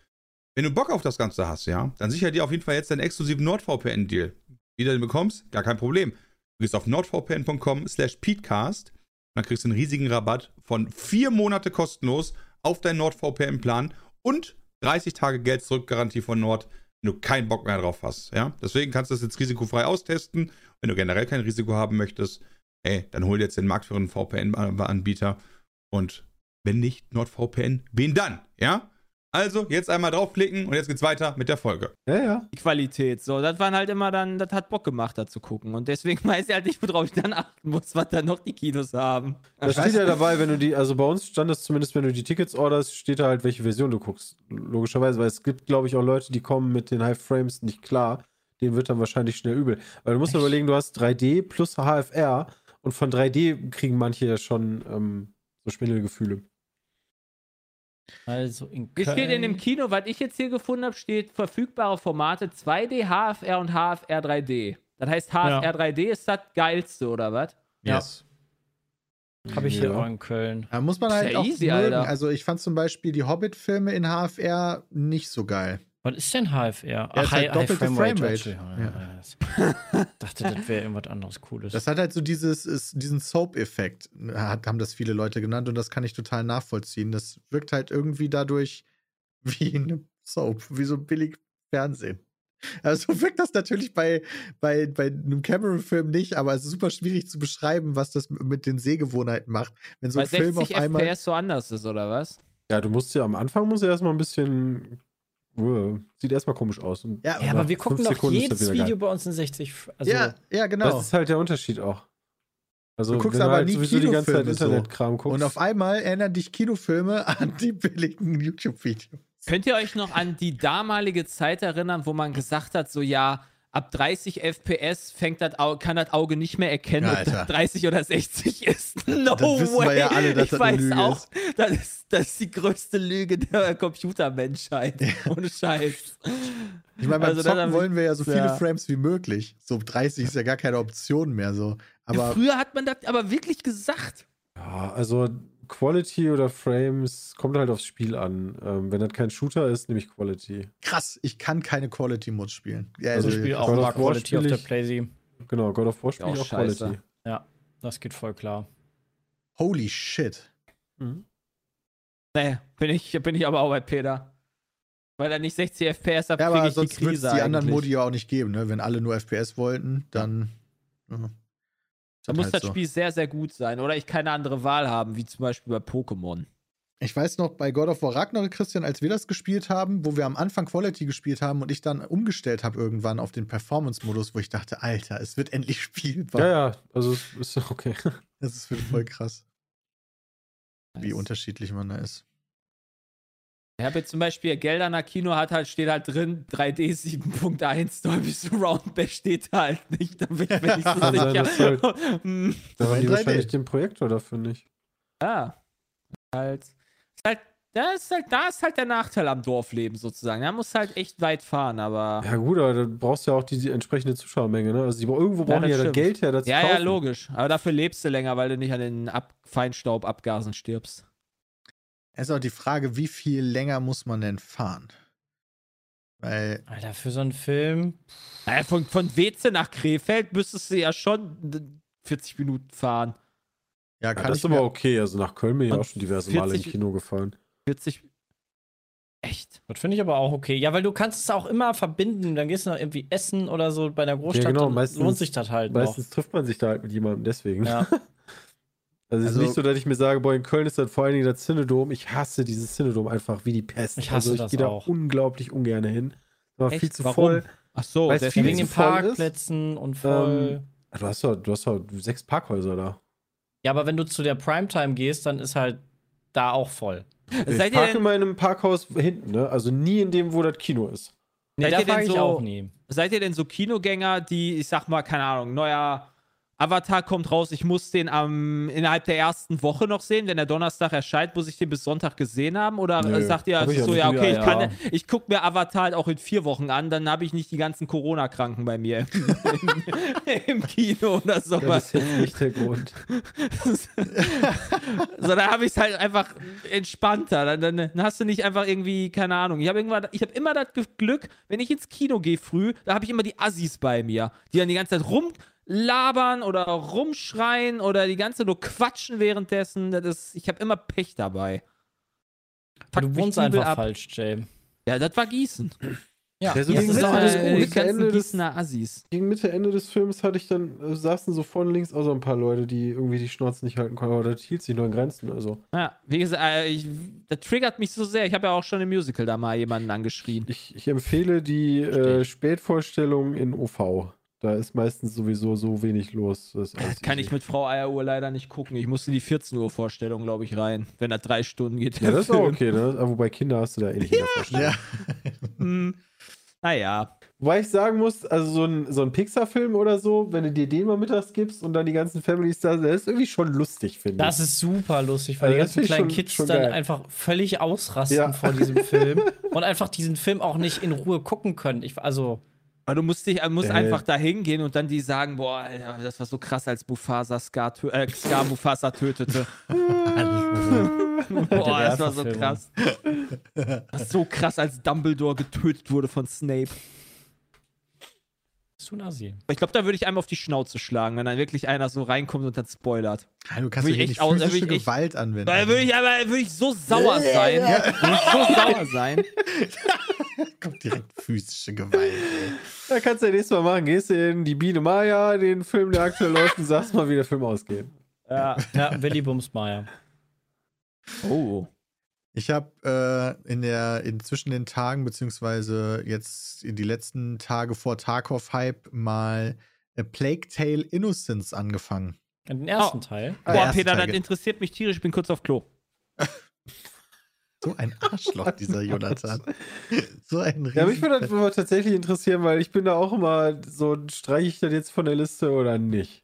Wenn du Bock auf das Ganze hast, ja, dann sicher dir auf jeden Fall jetzt deinen exklusiven NordVPN-Deal. Wie du den bekommst, gar kein Problem. Du gehst auf nordvpn.com slash peatcast und dann kriegst du einen riesigen Rabatt von vier Monate kostenlos auf deinen NordVPN-Plan und 30 Tage Geld zurück-Garantie von Nord, wenn du keinen Bock mehr drauf hast. Ja? Deswegen kannst du das jetzt risikofrei austesten. Wenn du generell kein Risiko haben möchtest, ey, dann hol dir jetzt den marktführenden VPN-Anbieter und wenn nicht NordVPN, wen dann? Ja? Also, jetzt einmal draufklicken und jetzt geht's weiter mit der Folge.
Ja, ja.
Die Qualität. So, das waren halt immer dann, das hat Bock gemacht, da zu gucken. Und deswegen weiß ich halt nicht, worauf ich dann achten muss, was dann noch die Kinos haben.
Da steht ja dabei, wenn du die, also bei uns stand das zumindest, wenn du die Tickets orderst, steht da halt, welche Version du guckst. Logischerweise, weil es gibt, glaube ich, auch Leute, die kommen mit den High Frames nicht klar. Denen wird dann wahrscheinlich schnell übel. Weil du musst dir überlegen, du hast 3D plus HFR und von 3D kriegen manche ja schon ähm, so Schwindelgefühle.
Also in Köln.
steht in dem Kino, was ich jetzt hier gefunden habe, steht verfügbare Formate 2D, HFR und HFR 3D. Das heißt, HFR
Ja.
3D ist das geilste, oder was?
Ja.
Yes.
Habe ich hier
Ja.
auch in Köln.
Da muss man
Ist
halt
ja
auch
easy,
mögen.
Alter.
Also ich fand zum Beispiel die Hobbit-Filme in HFR nicht so geil.
Was ist denn HFR?
ist halt doppelte Framerate.
Ja.
Ja.
Ja. dachte, das wäre irgendwas anderes Cooles.
Das hat halt so dieses, ist, diesen Soap-Effekt, haben das viele Leute genannt und das kann ich total nachvollziehen. Das wirkt halt irgendwie dadurch wie eine Soap, wie so billig Fernsehen. Also wirkt das natürlich bei, bei, bei einem Cameron-Film nicht, aber es ist super schwierig zu beschreiben, was das mit den Sehgewohnheiten macht. Wenn so
Weil
ein Film
60
auf einmal.
FPS so anders ist, oder was?
Ja, du musst ja am Anfang musst du erstmal ein bisschen. Sieht erstmal komisch aus. Und
Ja,
ja, aber wir gucken doch
Sekunden
jedes
wieder geil.
Video bei uns in 60. F- Also,
ja, ja, genau.
Das ist halt der Unterschied auch. Also,
Du guckst
wenn
aber
halt
nie
sowieso die ganze Zeit
Kinofilme so.
Internetkram guckst.
und auf einmal erinnern dich Kinofilme an die billigen YouTube-Videos.
Könnt ihr euch noch an die damalige Zeit erinnern, wo man gesagt hat, so ja, ab 30 FPS fängt das Au kann das Auge nicht mehr erkennen, ob
Alter.
das 30 oder 60 ist. No way.
wir ja alle, dass
ich weiß
Lüge
auch,
ist.
Das, ist, das ist die größte Lüge der Computermenschheit. Ohne Scheiß.
Ich meine, beim
Also,
Zocken wollen wir ja so viele
ja.
Frames wie möglich. So 30 ist ja gar keine Option mehr so. Aber
Früher hat man das aber wirklich gesagt.
Ja, also Quality oder Frames kommt halt aufs Spiel an. Ähm, wenn das kein Shooter ist, nehme ich Quality.
krass, ich kann keine Quality Mods spielen. Ja,
also
also,
ich spiele auch
God
mal Quality auf der
ich-
Playsee.
Genau, God of War spiele ich
auch
auch. Quality.
Ja, das geht voll klar.
holy shit.
Nee, bin ich, bin ich aber auch bei Peter. Weil er nicht 60 FPS hat,
Ja,
kriege
aber
ich die
sonst würde es
Krise
die anderen. Modi ja auch nicht geben, ne? Wenn alle nur FPS wollten, dann. Ja.
Da muss
halt
das
so.
Spiel sehr, sehr gut sein. Oder ich keine andere Wahl haben, wie zum Beispiel bei Pokémon.
Ich weiß noch, bei God of War Ragnarok, Christian, als wir das gespielt haben, wo wir am Anfang Quality gespielt haben und ich dann umgestellt habe irgendwann auf den Performance-Modus, wo ich dachte, Alter, es wird endlich spielbar.
Ja, ja, also es ist okay.
Das ist wirklich voll krass, wie
Nice.
unterschiedlich man da ist.
Ich habe jetzt zum Beispiel Gelderner Kino hat halt, steht halt drin, 3D 7.1, Dolby Surround, der steht halt nicht. Da bin ich mir nicht so
sein,
sicher.
dass halt- Da haben die
3D.
wahrscheinlich den Projektor dafür nicht.
ja. Halt. Ist halt, da ist halt, da ist halt der Nachteil am Dorfleben sozusagen. Da musst halt echt weit fahren, aber.
Ja, gut, aber du brauchst ja auch die, die entsprechende Zuschauermenge, ne? Also die, irgendwo
Ja,
brauchen
das
die ja das. Geld her, das
Ja,
zu
ja,
kaufen.
logisch. Aber dafür lebst du länger, weil du nicht an den Ab Feinstaubabgasen stirbst.
Es ist auch die Frage, wie viel länger muss man denn fahren? Weil,
Alter, für so einen Film.
Naja, von, von Weze nach Krefeld müsstest du ja schon 40 Minuten fahren.
ja,
Ja,
kann
das
ich
ist aber okay. Also nach Köln bin ich auch schon diverse Male im
40
Kino gefahren.
40. Echt?
Das finde ich aber auch okay. Ja, weil du kannst es auch immer verbinden. Dann gehst du noch irgendwie essen oder so bei der Großstadt.
Ja, genau,
dann
meistens-
lohnt sich das halt
Meistens trifft man sich da halt mit jemandem, deswegen.
noch. Ja.
Also es
Also-
ist nicht so, dass ich mir sage, boah, in Köln ist das vor allen Dingen das Cinedom. Ich hasse dieses Cinedom einfach wie die Pest.
Ich hasse
also ich
das
gehe da
auch.
unglaublich ungern hin. War
Echt?
viel zu
Warum?
voll.
Ach so,
du,
deswegen.
Wegen
zu
den
voll ist?
Parkplätzen und voll.
Ähm, Du hast doch, du hast doch sechs Parkhäuser da.
Ja, aber wenn du zu der Primetime gehst, dann ist halt da auch voll.
Ich
Seid ihr
parke in einem Parkhaus hinten, ne? Also nie in dem, wo das Kino ist.
Nee,
Seid
da
ihr denn so-
auch nie.
Seid ihr denn so Kinogänger, die, ich sag mal, keine Ahnung, neuer Avatar kommt raus, ich muss den am, innerhalb der ersten Woche noch sehen, wenn der Donnerstag erscheint, muss ich den bis Sonntag gesehen haben? Oder
Nö,
äh, sagt ihr
hab ich
also so, ja, okay, ich,
Ja,
kann,
ja.
ich gucke mir Avatar halt auch in vier Wochen an, dann habe ich nicht die ganzen Corona-Kranken bei mir im, im Kino oder
Ja,
sowas.
das ist nicht der Grund.
so, da habe ich es halt einfach entspannter. Dann, dann, dann hast du nicht einfach irgendwie, keine Ahnung. Ich habe habe immer das Glück, wenn ich ins Kino gehe früh, da habe ich immer die Assis bei mir, die dann die ganze Zeit rumlabern oder rumschreien oder die ganze nur quatschen währenddessen. Das ist, ich habe immer Pech dabei.
Du
Fuckt mich
wohnst einfach
ab.
falsch, Jay.
Ja, das war Gießen.
Ja,
Ja, so
Das
gegen
ist
Mitte
auch,
des-
äh,
Mitte Ende
Assis.
Gegen Mitte, Ende des Films hatte ich dann, äh, saßen so vorne links auch so ein paar Leute, die irgendwie die Schnauze nicht halten konnten, aber das hielt sich nur in Grenzen. Also
Ja, wie gesagt, äh, ich, das triggert mich so sehr. Ich habe ja auch schon im Musical da mal jemanden angeschrien.
ich, ich empfehle die äh. Spätvorstellung in OV. Da ist meistens sowieso so wenig los. Das
Kann
easy.
ich mit Frau Eieruhr leider nicht gucken. Ich musste die 14 Uhr Vorstellung, glaube ich, rein. Wenn das drei Stunden geht.
Ja, das ist auch okay, ne? Aber wobei Kinder hast du da eh nicht der Vorstellung.
Ja.
Hm. Naja.
Wobei ich sagen muss, also so ein, so ein Pixar-Film oder so, wenn du dir den mal mittags gibst und dann die ganzen Families da sind, das ist irgendwie schon lustig, finde ich.
Das ist super lustig, weil
Also
die
das
ganzen kleinen
schon-
Kids
schon
dann einfach völlig ausrasten
Ja.
vor diesem Film und einfach diesen Film auch nicht in Ruhe gucken können. Ich, also,
Aber du musst, dich, musst
Äh.
einfach da hingehen und dann die sagen, boah, Alter, das war so krass, als Mufasa Scar, tö äh, Scar Mufasa tötete. boah, das war so krass. Das war so krass, als Dumbledore getötet wurde von Snape.
Bist du ein Asi.
Aber Ich glaube, da würde ich einem auf die Schnauze schlagen, wenn dann wirklich einer so reinkommt und dann spoilert.
Ja, du kannst ja hier nicht
aus-
physische
will ich
Gewalt anwenden.
Da würde ich aber würde ich so sauer sein. Würde ich so sauer sein.
kommt direkt physische Gewalt. Ey.
Da kannst du ja nächstes Mal machen. Gehst du in die Biene Maya, den Film, der aktuell läuft, und sagst mal, wie der Film ausgeht.
Ja.
Ja, Willy Bumsmeier.
Oh.
Ich habe äh, in der in zwischen den Tagen beziehungsweise jetzt in die letzten Tage vor Tarkov Hype mal A Plague Tale Innocence angefangen.
Den ersten
Oh.
Teil.
Ah,
Boah,
erste
Peter,
Teil,
das interessiert mich tierisch. Ich bin kurz auf Klo.
So ein Arschloch dieser Jonathan. so ein
Ja, mich würde das
Riesen-
aber tatsächlich interessieren, weil ich bin da auch immer so, streiche ich das jetzt von der Liste oder nicht?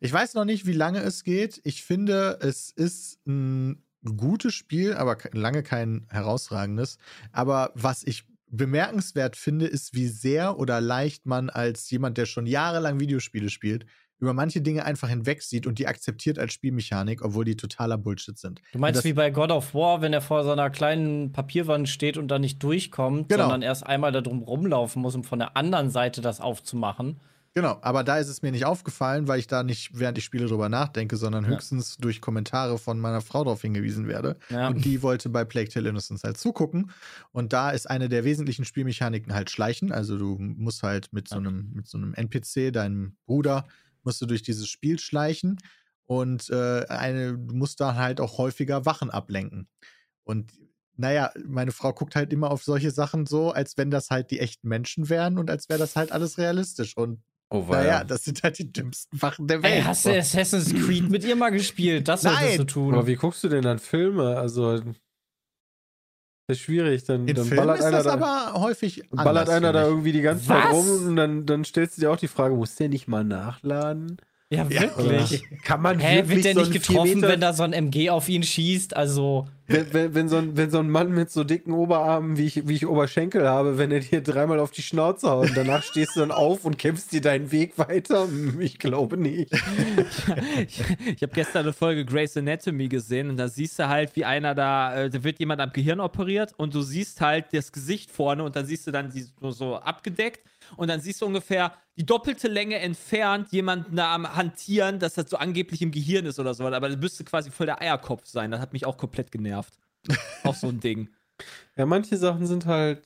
Ich weiß noch nicht, wie lange es geht. Ich finde, es ist ein gutes Spiel, aber lange kein herausragendes. Aber was ich bemerkenswert finde, ist, wie sehr oder leicht man als jemand, der schon jahrelang Videospiele spielt, über manche Dinge einfach hinwegsieht und die akzeptiert als Spielmechanik, obwohl die totaler Bullshit sind.
Du meinst wie bei God of War, wenn er vor seiner kleinen Papierwand steht und da nicht durchkommt,
Genau.
sondern erst einmal da drum rumlaufen muss, um von der anderen Seite das aufzumachen.
Genau, aber da ist es mir nicht aufgefallen, weil ich da nicht, während ich spiele, drüber nachdenke, sondern
Ja.
höchstens durch Kommentare von meiner Frau darauf hingewiesen werde.
Ja.
Und die wollte bei Plague Tale Innocence halt zugucken. Und da ist eine der wesentlichen Spielmechaniken halt Schleichen. Also du musst halt mit so einem, mit so einem NPC, deinem Bruder, musst du durch dieses Spiel schleichen. Und äh, eine, du musst da halt auch häufiger Wachen ablenken. Und naja, meine Frau guckt halt immer auf solche Sachen so, als wenn das halt die echten Menschen wären und als wäre das halt alles realistisch. Und
Oh,
naja, das sind halt die dümmsten Wachen der Welt.
Ey, hast du Assassin's Creed mit ihr mal gespielt? Das solltest
Nein.
du tun.
Aber wie guckst du denn dann Filme? Also, das ist schwierig. Dann,
In
dann
Filmen
ballert
ist
einer
das
da,
aber häufig
ballert
anders,
einer da irgendwie die ganze Zeit
Was?
rum und dann, dann stellst du dir auch die Frage, muss der nicht mal nachladen?
Ja,
Ja.
wirklich.
Kann man
Hä,
wirklich
wird der
so
nicht getroffen, wenn da so ein MG auf ihn schießt? Also,
wenn, wenn, wenn, so ein, wenn so ein Mann mit so dicken Oberarmen, wie ich, wie ich Oberschenkel habe, wenn er dir dreimal auf die Schnauze haut und danach stehst du dann auf und kämpfst dir deinen Weg weiter? Hm, Ich glaube nicht.
ich ich habe gestern eine Folge Grey's Anatomy gesehen und da siehst du halt, wie einer da, äh, da wird jemand am Gehirn operiert und du siehst halt das Gesicht vorne und dann siehst du dann die, so, so abgedeckt und dann siehst du ungefähr die doppelte Länge entfernt jemanden da am Hantieren, dass das so angeblich im Gehirn ist oder so, aber das müsste quasi voll der Eierkopf sein. Das hat mich auch komplett genervt. auch so ein Ding.
Ja, manche Sachen sind halt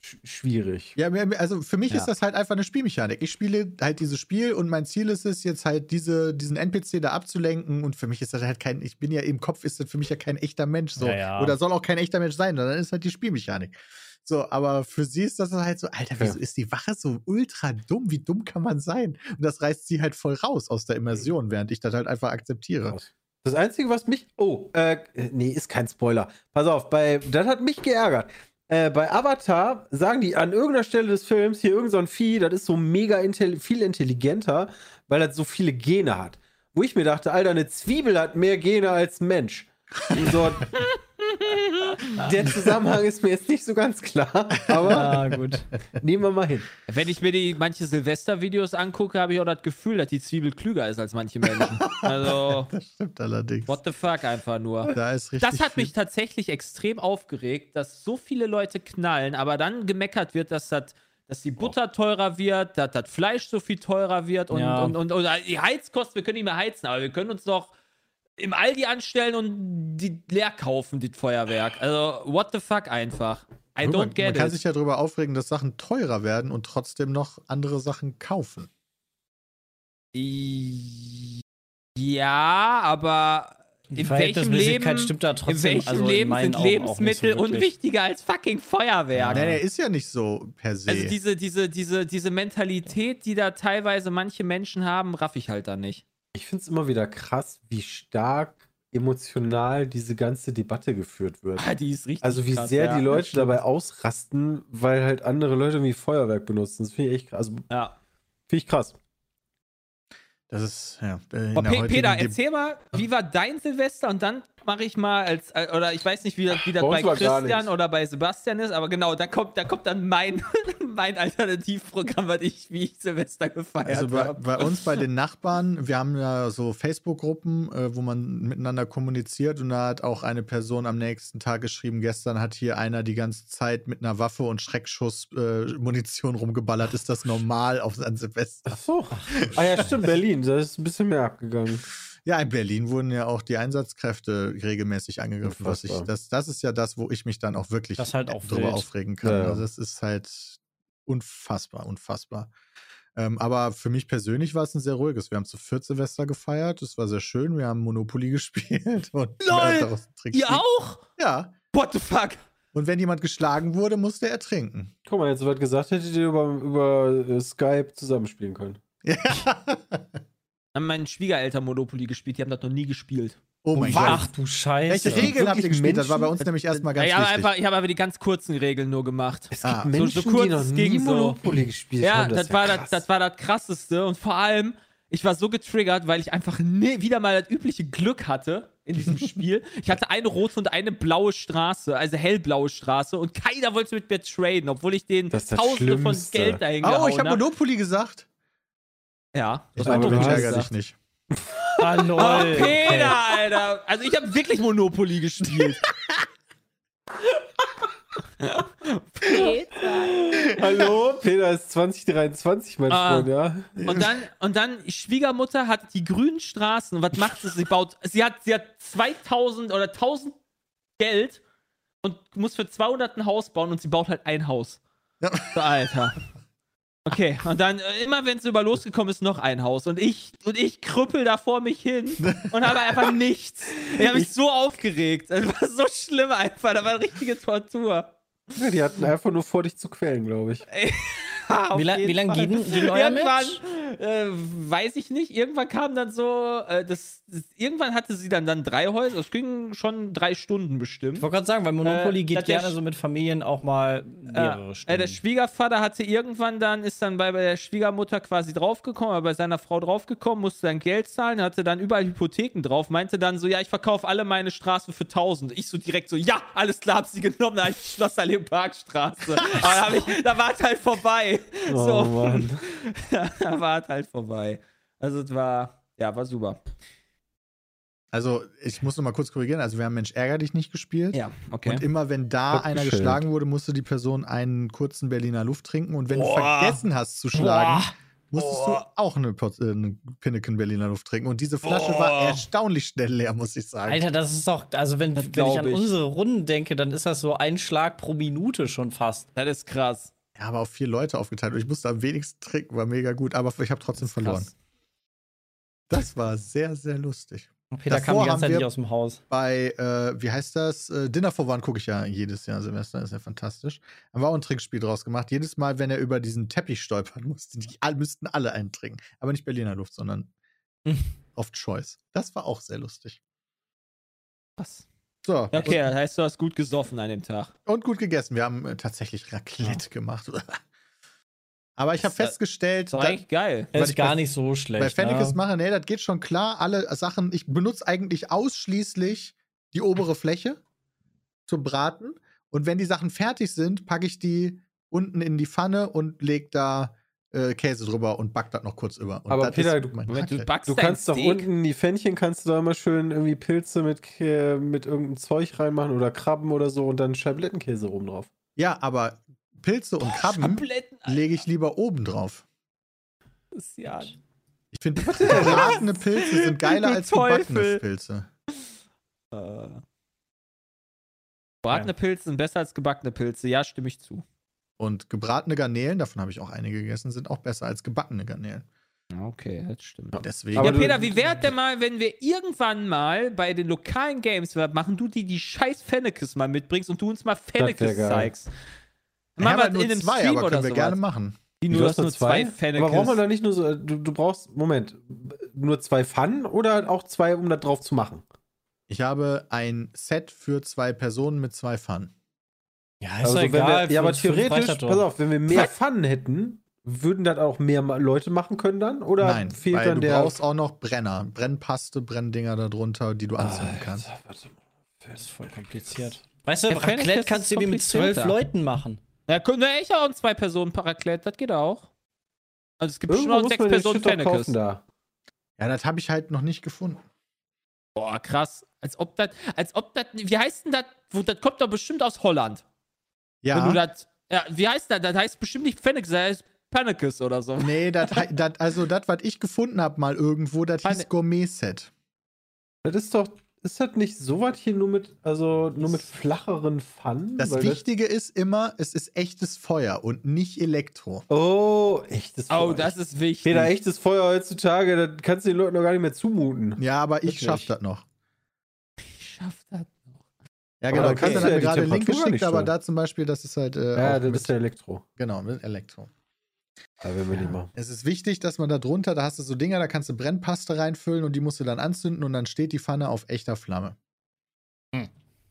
sch schwierig.
Ja, also für mich
Ja.
ist das halt einfach eine Spielmechanik. Ich spiele halt dieses Spiel und mein Ziel ist es, jetzt halt diese, diesen NPC da abzulenken. Und für mich ist das halt kein, ich bin ja im Kopf, ist das für mich ja kein echter Mensch. So.
Ja, ja.
Oder soll auch kein echter Mensch sein, dann ist halt die Spielmechanik. So, aber für sie ist das halt so, Alter, wieso ist die Wache so ultra dumm? Wie dumm kann man sein? Und das reißt sie halt voll raus aus der Immersion, während ich das halt einfach akzeptiere.
Das Einzige, was mich. Oh, äh, nee, ist kein Spoiler. Pass auf, bei, das hat mich geärgert. Äh, bei Avatar sagen die an irgendeiner Stelle des Films hier irgend so ein Vieh, das ist so mega intelli viel intelligenter, weil das so viele Gene hat. Wo ich mir dachte, Alter, eine Zwiebel hat mehr Gene als Mensch. Und so, der Zusammenhang ist mir jetzt nicht so ganz klar, aber
Ah, gut.
nehmen wir mal hin.
Wenn ich mir die manche Silvester-Videos angucke, habe ich auch das Gefühl, dass die Zwiebel klüger ist als manche Menschen. Also,
Das stimmt allerdings.
what the fuck einfach nur.
Da ist richtig
Das hat
viel-
mich tatsächlich extrem aufgeregt, dass so viele Leute knallen, aber dann gemeckert wird, dass das dass die Butter teurer wird, dass das Fleisch so viel teurer wird und,
Ja.
und, und, und die Heizkosten, wir können nicht mehr heizen, aber wir können uns doch im Aldi anstellen und die leer kaufen, das Feuerwerk. Also, what the fuck einfach. I don't get
Man kann
it.
sich ja darüber aufregen, dass Sachen teurer werden und trotzdem noch andere Sachen kaufen.
Ja, aber in welchem Leben,
stimmt da trotzdem.
in welchem
also in
Leben
meinen
sind
Augen auch nicht so
Lebensmittel
wirklich.
unwichtiger als fucking Feuerwerk?
Nein, er ist ja nicht so per se.
Also diese, diese, diese, diese Mentalität, die da teilweise manche Menschen haben, raff ich halt da nicht.
Ich finde es immer wieder krass, wie stark emotional diese ganze Debatte geführt wird.
Ah, die ist richtig
Also wie
krass,
sehr
ja,
die Leute dabei ausrasten, weil halt andere Leute irgendwie Feuerwerk benutzen. Das finde ich echt krass. Also
Ja.
finde ich krass.
das ist, ja. äh,
Peter, erzähl mal, wie war dein Silvester? Und dann mache ich mal als, äh, oder ich weiß nicht, wie das, wie das
Bei
bei Christian oder bei Sebastian ist, aber genau, da kommt, da kommt dann mein, mein Alternativprogramm, was ich, wie ich Silvester gefeiert
Also bei,
habe.
bei uns, bei den Nachbarn, wir haben ja so Facebook-Gruppen, äh, wo man miteinander kommuniziert und da hat auch eine Person am nächsten Tag geschrieben, gestern hat hier einer die ganze Zeit mit einer Waffe und Schreckschuss-Munition äh, Munition rumgeballert. Ist das normal auf an Silvester?
Ach so. Ah ja, stimmt, Berlin. Da ist ein bisschen mehr abgegangen.
Ja, in Berlin wurden ja auch die Einsatzkräfte regelmäßig angegriffen. Was ich, das, das ist ja das, wo ich mich dann auch wirklich
halt auch
drüber
wild.
aufregen kann.
Ja.
Also das ist halt unfassbar, unfassbar. Ähm, aber für mich persönlich war es ein sehr ruhiges. Wir haben zu viert Silvester gefeiert. Das war sehr schön. Wir haben Monopoly gespielt. Und
Lol! Ihr auch?
Ja.
What the fuck?
Und wenn jemand geschlagen wurde, musste er trinken.
Guck mal, jetzt soweit gesagt, hättet ihr über, über äh, Skype zusammenspielen können.
Ja.
Haben meine Schwiegereltern Monopoly gespielt, die haben das noch nie gespielt.
Oh mein
Ach
Gott.
du Scheiße.
Welche Regeln habt ihr gespielt? Das war bei
Menschen?
uns nämlich erstmal
Ja,
ganz
ich habe
wichtig.
einfach, ich habe aber die ganz kurzen Regeln nur gemacht.
Es
Ah,
gibt
so-
so
Menschen,
kurz
die noch
es
nie
ging so.
Monopoly gespielt
Ja,
haben.
das,
wär
war das, das war das krasseste und vor allem, ich war so getriggert, weil ich einfach nie, wieder mal das übliche Glück hatte in diesem Spiel. Ich hatte eine rote und eine blaue Straße, also hellblaue Straße und keiner wollte mit mir traden, obwohl ich
Das das
Tausende von
Schlimmste.
Geld dahin
Oh, ich habe
hab.
Monopoly gesagt.
Ja,
Ich
das
ich
hast
ärgere
gesagt.
dich nicht.
Ah.
Oh, Peter, Alter. Also ich habe wirklich Monopoly gespielt.
Hallo, Peter ist 2023, mein
Ah.
Freund, ja.
Und dann, und dann, Schwiegermutter hat die grünen Straßen. Und was macht sie? Sie baut, sie hat, sie hat 2000 oder 1000 Geld und muss für 200 ein Haus bauen und sie baut halt ein Haus.
Ja.
Alter. Okay, und dann äh, immer, wenn es über losgekommen ist, noch ein Haus. Und ich, und ich krüppel da vor mich hin und habe einfach nichts. Ich habe mich so aufgeregt. Das war so schlimm einfach. Da war eine richtige Tortur.
ja. Die hatten einfach nur vor, dich zu quälen, glaube ich.
Wie, la wie lange denn die neue
Irgendwann, äh, weiß ich nicht, irgendwann kam dann so, äh, das, das, irgendwann hatte sie dann, dann drei Häuser, es ging schon drei Stunden bestimmt.
Ich wollte gerade sagen, weil Monopoly
Äh,
geht gerne so mit Familien auch mal mehrere
Äh,
Stunden.
der Schwiegervater hatte irgendwann dann, ist dann bei, bei der Schwiegermutter quasi draufgekommen, aber bei seiner Frau draufgekommen, musste dann Geld zahlen, hatte dann überall Hypotheken drauf, meinte dann so, ja, ich verkaufe alle meine Straßen für 1000. Ich so direkt so, ja, alles klar, hab sie genommen, da ich Schlossallee Parkstraße. aber ich, da war es halt vorbei.
Oh
so,
Mann.
da war es halt vorbei. Also es war, ja, war super.
Also, ich muss noch mal kurz korrigieren. Also, wir haben Mensch ärger dich nicht gespielt.
Ja, okay.
Und immer wenn da
Hat
einer
geschält.
geschlagen wurde, musste die Person einen kurzen Berliner Luft trinken. Und wenn
Boah.
du vergessen hast zu schlagen,
Boah.
musstest
Boah.
du auch eine, äh, eine Pinneken Berliner Luft trinken. Und diese Flasche
Boah.
war erstaunlich schnell leer, muss ich sagen.
Alter, das ist doch, also wenn, wenn ich an
ich.
unsere Runden denke, dann ist das so ein Schlag pro Minute schon fast.
Das ist krass.
Ja, aber auf vier Leute aufgeteilt. Und ich musste am wenigsten trinken, war mega gut. Aber ich habe trotzdem verloren.
Krass.
Das war sehr, sehr lustig.
Peter kam
Davor
die ganze
haben
Zeit
wir-
nicht aus dem Haus.
Bei, äh, wie heißt das? Äh, Dinner for One gucke ich ja jedes Jahr Silvester, ist ja fantastisch. Haben wir auch ein Trinkspiel draus gemacht. Jedes Mal, wenn er über diesen Teppich stolpern musste, die all, müssten alle einen trinken. Aber nicht Berliner Luft, sondern oft Choice. Das war auch sehr lustig.
krass.
So,
Okay, das heißt, du hast gut gesoffen an dem Tag.
und, gut gegessen. Wir haben äh, tatsächlich Raclette gemacht. Aber ich habe
Ist das-
festgestellt,
Das
da,
eigentlich geil.
Weil
ist
ich
gar
bei-
nicht so
bei
schlecht.
Fennekes
ne?
mache, nee, das geht schon klar. Alle Sachen, ich benutze eigentlich ausschließlich die obere Fläche zum Braten. Und wenn die Sachen fertig sind, packe ich die unten in die Pfanne und leg da äh, Käse drüber und back das noch kurz über. Und
Aber
das
Peter,
ist
du-
du backst
Du kannst doch
Steak?
unten in die Pfännchen, kannst du da immer schön irgendwie Pilze mit, mit irgendeinem Zeug reinmachen oder Krabben oder so und dann Scheiblettenkäse oben drauf.
Ja, aber Pilze und Krabben lege ich lieber oben drauf.
Das ist ja.
Ich finde, gebratene Pilze sind geiler als gebackene. Pilze.
Äh. Bratene Pilze sind besser als gebackene Pilze. Ja, stimme ich zu.
Und gebratene Garnelen, davon habe ich auch einige gegessen, sind auch besser als gebackene Garnelen.
Okay, das stimmt.
Deswegen.
Aber
ja, Peter, wie wäre denn mal, wenn wir irgendwann mal bei den lokalen Games machen, du die die scheiß Fennekes mal mitbringst und du uns mal Fennekes
geil.
zeigst?
ich
Machen wir
halt nur
in einem
zwei,
Stream
aber
oder
können wir gerne machen.
Du
du
hast
nur zwei Fennekes.
Aber braucht man da nicht nur so, du, du brauchst, Moment, nur zwei Pfannen oder auch zwei, um da drauf zu machen?
Ich habe ein Set für zwei Personen mit zwei Pfannen.
Ja, ist
Also
doch
wenn wir,
egal.
ja, aber theoretisch, pass auf, wenn wir mehr Pfannen hätten, würden das auch mehr Leute machen können dann? Oder
Nein,
fehlt
weil
dann
du
der.
brauchst auch noch Brenner. Brennpaste, Brenndinger darunter, die du anzünden kannst.
warte mal.
Das ist voll kompliziert. Weißt du,
Ja,
Raclette kannst du mit zwölf. Leuten machen.
Ja, können wir echt auch ein Zwei-Personen-Paraclette, das geht auch. Also es gibt bestimmt
Irgendwo
auch
muss
sechs Personen Fennekes.
da.
Ja, das habe ich halt noch nicht gefunden.
Boah, krass. Als ob das, als ob das, wie heißt denn das, wo, das kommt doch bestimmt aus Holland. Wenn du
Ja.
das, ja, wie heißt das? Das heißt bestimmt nicht Fennekes, das heißt Pannekes oder so.
Nee, das, das, also das, was ich gefunden habe mal irgendwo, das hieß Gourmet-Set.
Das ist doch, ist das nicht so was hier nur mit, also nur mit flacheren Pfannen?
Das
Weil
Wichtige ist immer, es ist echtes Feuer und nicht Elektro.
Oh, echtes Feuer.
Oh, das ist wichtig.
Peter, echtes Feuer heutzutage, das kannst du den Leuten doch gar nicht mehr zumuten.
Ja, aber ich
Wirklich?
schaff das noch.
Ich schaff das noch.
Ja, genau.
dann
Christian
kannst du
hat
ja
gerade Link geschickt, aber da zum Beispiel, das ist halt äh,
Ja, das ist der Elektro.
genau, mit Elektro.
Aber wenn wir nicht machen.
Es ist wichtig, dass man da drunter, da hast du so Dinger, da kannst du Brennpaste reinfüllen und die musst du dann anzünden und dann steht die Pfanne auf echter Flamme.
Hm.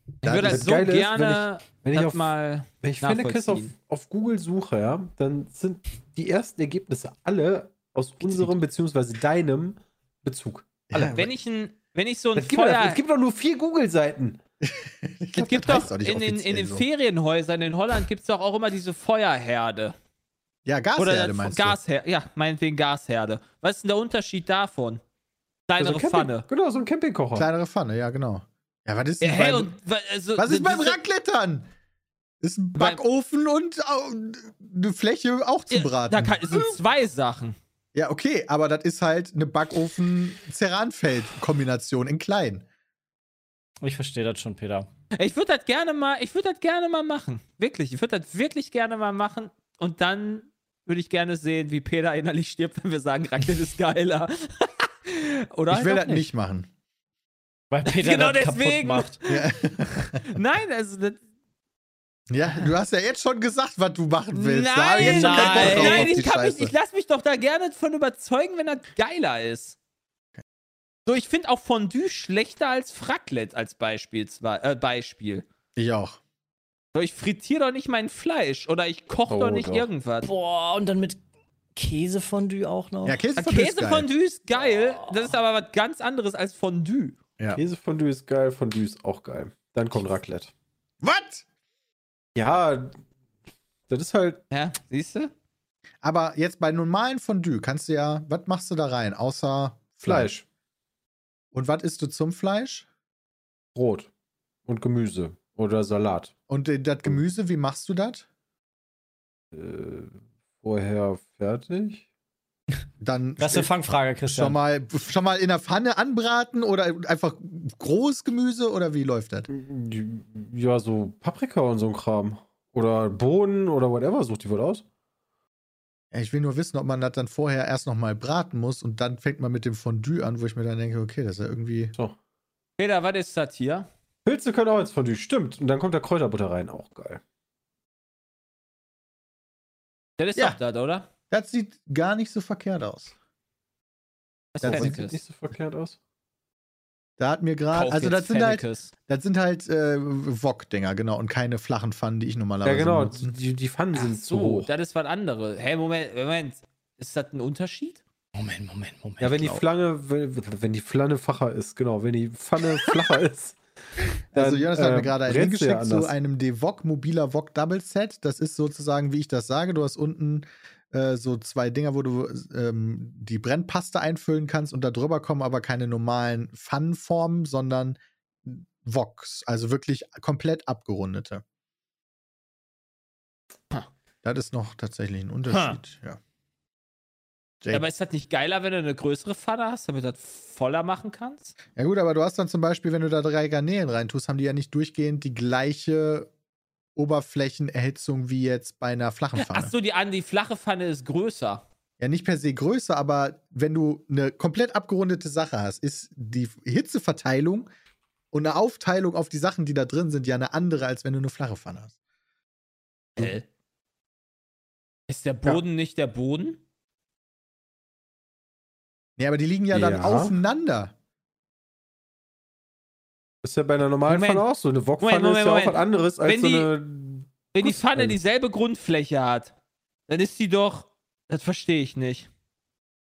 Ich
Da
würde
ist-
das so
Geile ist,
gerne
Wenn ich
das
auf,
mal.
wenn ich Fennekes auf, auf Google suche, ja, dann sind die ersten Ergebnisse alle aus unserem beziehungsweise deinem Bezug.
Ja,
Wenn ich ein, wenn ich so ein
Es gibt, doch-
Feuer.
es gibt doch nur vier Google-Seiten.
ich
Es gibt
das
doch in den, in den
so.
Ferienhäusern in Holland gibt es doch auch immer diese Feuerherde.
Ja, Gasherde
Oder
meinst
Gasherde. Ja, meinetwegen Gasherde. Was ist denn der Unterschied davon? Kleinere
Also
Pfanne.
Genau, so ein
du.
Campingkocher.
Kleinere Pfanne, ja, genau. Ja, was ist
Ja,
denn
hey,
beim,
und, also,
was ist
das-
beim
das-
Raclette dann? Ist ein
Beim-
Backofen und eine Fläche auch zu braten.
Da kann, es sind zwei Sachen.
ja, okay, aber das ist halt eine Backofen-Ceranfeld-Kombination in klein.
Ich verstehe das schon, Peter.
Ich würde das gerne mal, ich würde das gerne mal machen. Wirklich. Ich würde das wirklich gerne mal machen. Und dann würde ich gerne sehen, wie Peter innerlich stirbt, wenn wir sagen, Raclette ist geiler. Oder
ich will das nicht machen.
Weil Peter
Genau
das
deswegen.
kaputt macht.
Ja.
Nein, also das,
ja, du hast ja jetzt schon gesagt, was du machen willst. Da hab ich
Nein, nein, nein, ich, mich, ich lasse mich doch da gerne von überzeugen, wenn das geiler ist. So, ich finde auch Fondue schlechter als Raclette als Beispiel. Zwar, äh, Beispiel.
Ich auch.
So, ich frittiere doch nicht mein Fleisch oder ich koche
Oh,
doch nicht
doch.
irgendwas.
Boah, und dann mit Käsefondue auch noch.
Ja, Käsefondue ist geil.
Käsefondue ist geil, das ist aber was ganz anderes als Fondue.
Ja.
Käsefondue ist geil, Fondue ist auch geil. Dann kommt Raclette.
Was?
Ja, das ist halt
Ja, siehst du?
Aber jetzt bei normalen Fondue kannst du ja, was machst du da rein, außer Fleisch?
Fleisch,
Und was isst du zum Fleisch?
Brot und Gemüse oder Salat.
Und äh, das Gemüse, wie machst du das?
Äh, vorher fertig.
Dann
Das ist eine Fangfrage,
schon
Christian.
mal, schon mal in der Pfanne anbraten oder einfach großes Gemüse oder wie läuft das?
Ja, so Paprika und so ein Kram. Oder Bohnen oder whatever, sucht die wohl aus.
Ich will nur wissen, ob man das dann vorher erst noch mal braten muss und dann fängt man mit dem Fondue an, wo ich mir dann denke, okay, das ist ja irgendwie.
So.
Peter, was ist das hier?
Pilze können auch ins Fondue, stimmt. Und dann kommt da Kräuterbutter rein, auch geil.
Das ist
Ja.
doch das, oder?
Das sieht gar nicht so verkehrt aus.
Das
das
sieht nicht so verkehrt aus.
Da hat mir gerade, also das sind halt, das sind halt äh, Wok-Dinger, genau, und keine flachen Pfannen, die ich normalerweise
Ja, genau.
benutze.
Die, die Pfannen
Ach
sind zu
so,
hoch.
das ist was anderes. Hä, Moment, Moment. Ist das ein Unterschied?
Moment, Moment, Moment.
Ja, wenn die Flange, wenn, wenn die Flanne flacher ist, genau, wenn die Pfanne flacher ist.
Also
dann,
Jonas hat mir
ähm,
gerade einen
du ja
hingeschickt zu einem Devok mobiler Wok Double Set. Das ist sozusagen, wie ich das sage, du hast unten äh, so zwei Dinger, wo du ähm, die Brennpaste einfüllen kannst und da drüber kommen aber keine normalen Pfannenformen, sondern Woks, also wirklich komplett abgerundete.
Ha.
Das ist noch tatsächlich ein Unterschied, ja. Jake.
Aber ist das nicht geiler, wenn du eine größere Pfanne hast, damit du das voller machen kannst?
Ja gut, aber du hast dann zum Beispiel, wenn du da drei Garnelen reintust, haben die ja nicht durchgehend die gleiche Oberflächenerhitzung wie jetzt bei einer flachen Pfanne.
Ach so, die, an- die flache Pfanne ist größer.
Ja, nicht per se größer, aber wenn du eine komplett abgerundete Sache hast, ist die Hitzeverteilung und eine Aufteilung auf die Sachen, die da drin sind, ja eine andere, als wenn du eine flache Pfanne hast.
Hä? Ist der Boden nicht der Boden?
Nee, aber die liegen ja dann
Ja.
aufeinander.
ist ja bei einer normalen
Moment.
Pfanne auch so. Eine Wokpfanne
Moment,
ist ja
Moment,
auch was anderes als
Wenn
so
die-
eine.
Wenn die Pfanne dieselbe Grundfläche hat, dann ist die doch. Das verstehe ich nicht.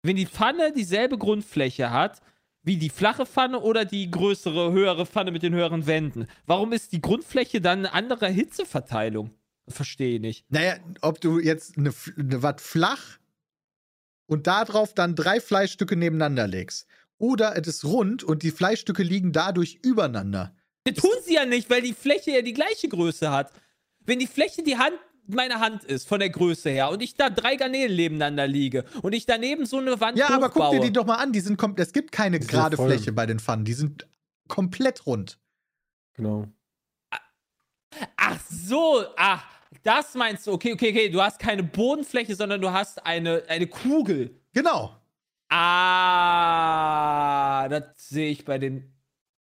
Wenn die Pfanne dieselbe Grundfläche hat, wie die flache Pfanne oder die größere, höhere Pfanne mit den höheren Wänden, warum ist die Grundfläche dann eine andere Hitzeverteilung? Das verstehe ich nicht.
Naja, ob du jetzt eine, eine was flach und darauf dann drei Fleischstücke nebeneinander legst. Oder es ist rund und die Fleischstücke liegen dadurch übereinander.
Das tun sie ja nicht, weil die Fläche ja die gleiche Größe hat. Wenn die Fläche die Hand, meine Hand ist, von der Größe her, und ich da drei Garnelen nebeneinander liege und ich daneben so eine Wand
Ja, aber guck
hochbaue,
dir die doch mal an. Die sind es gibt keine
ja
gerade. Fläche bei den Pfannen. Die sind komplett rund.
Genau.
Ach so, ach, das meinst du. Okay, okay, okay. Du hast keine Bodenfläche, sondern du hast eine, eine Kugel.
Genau.
Ah, das sehe ich bei dem.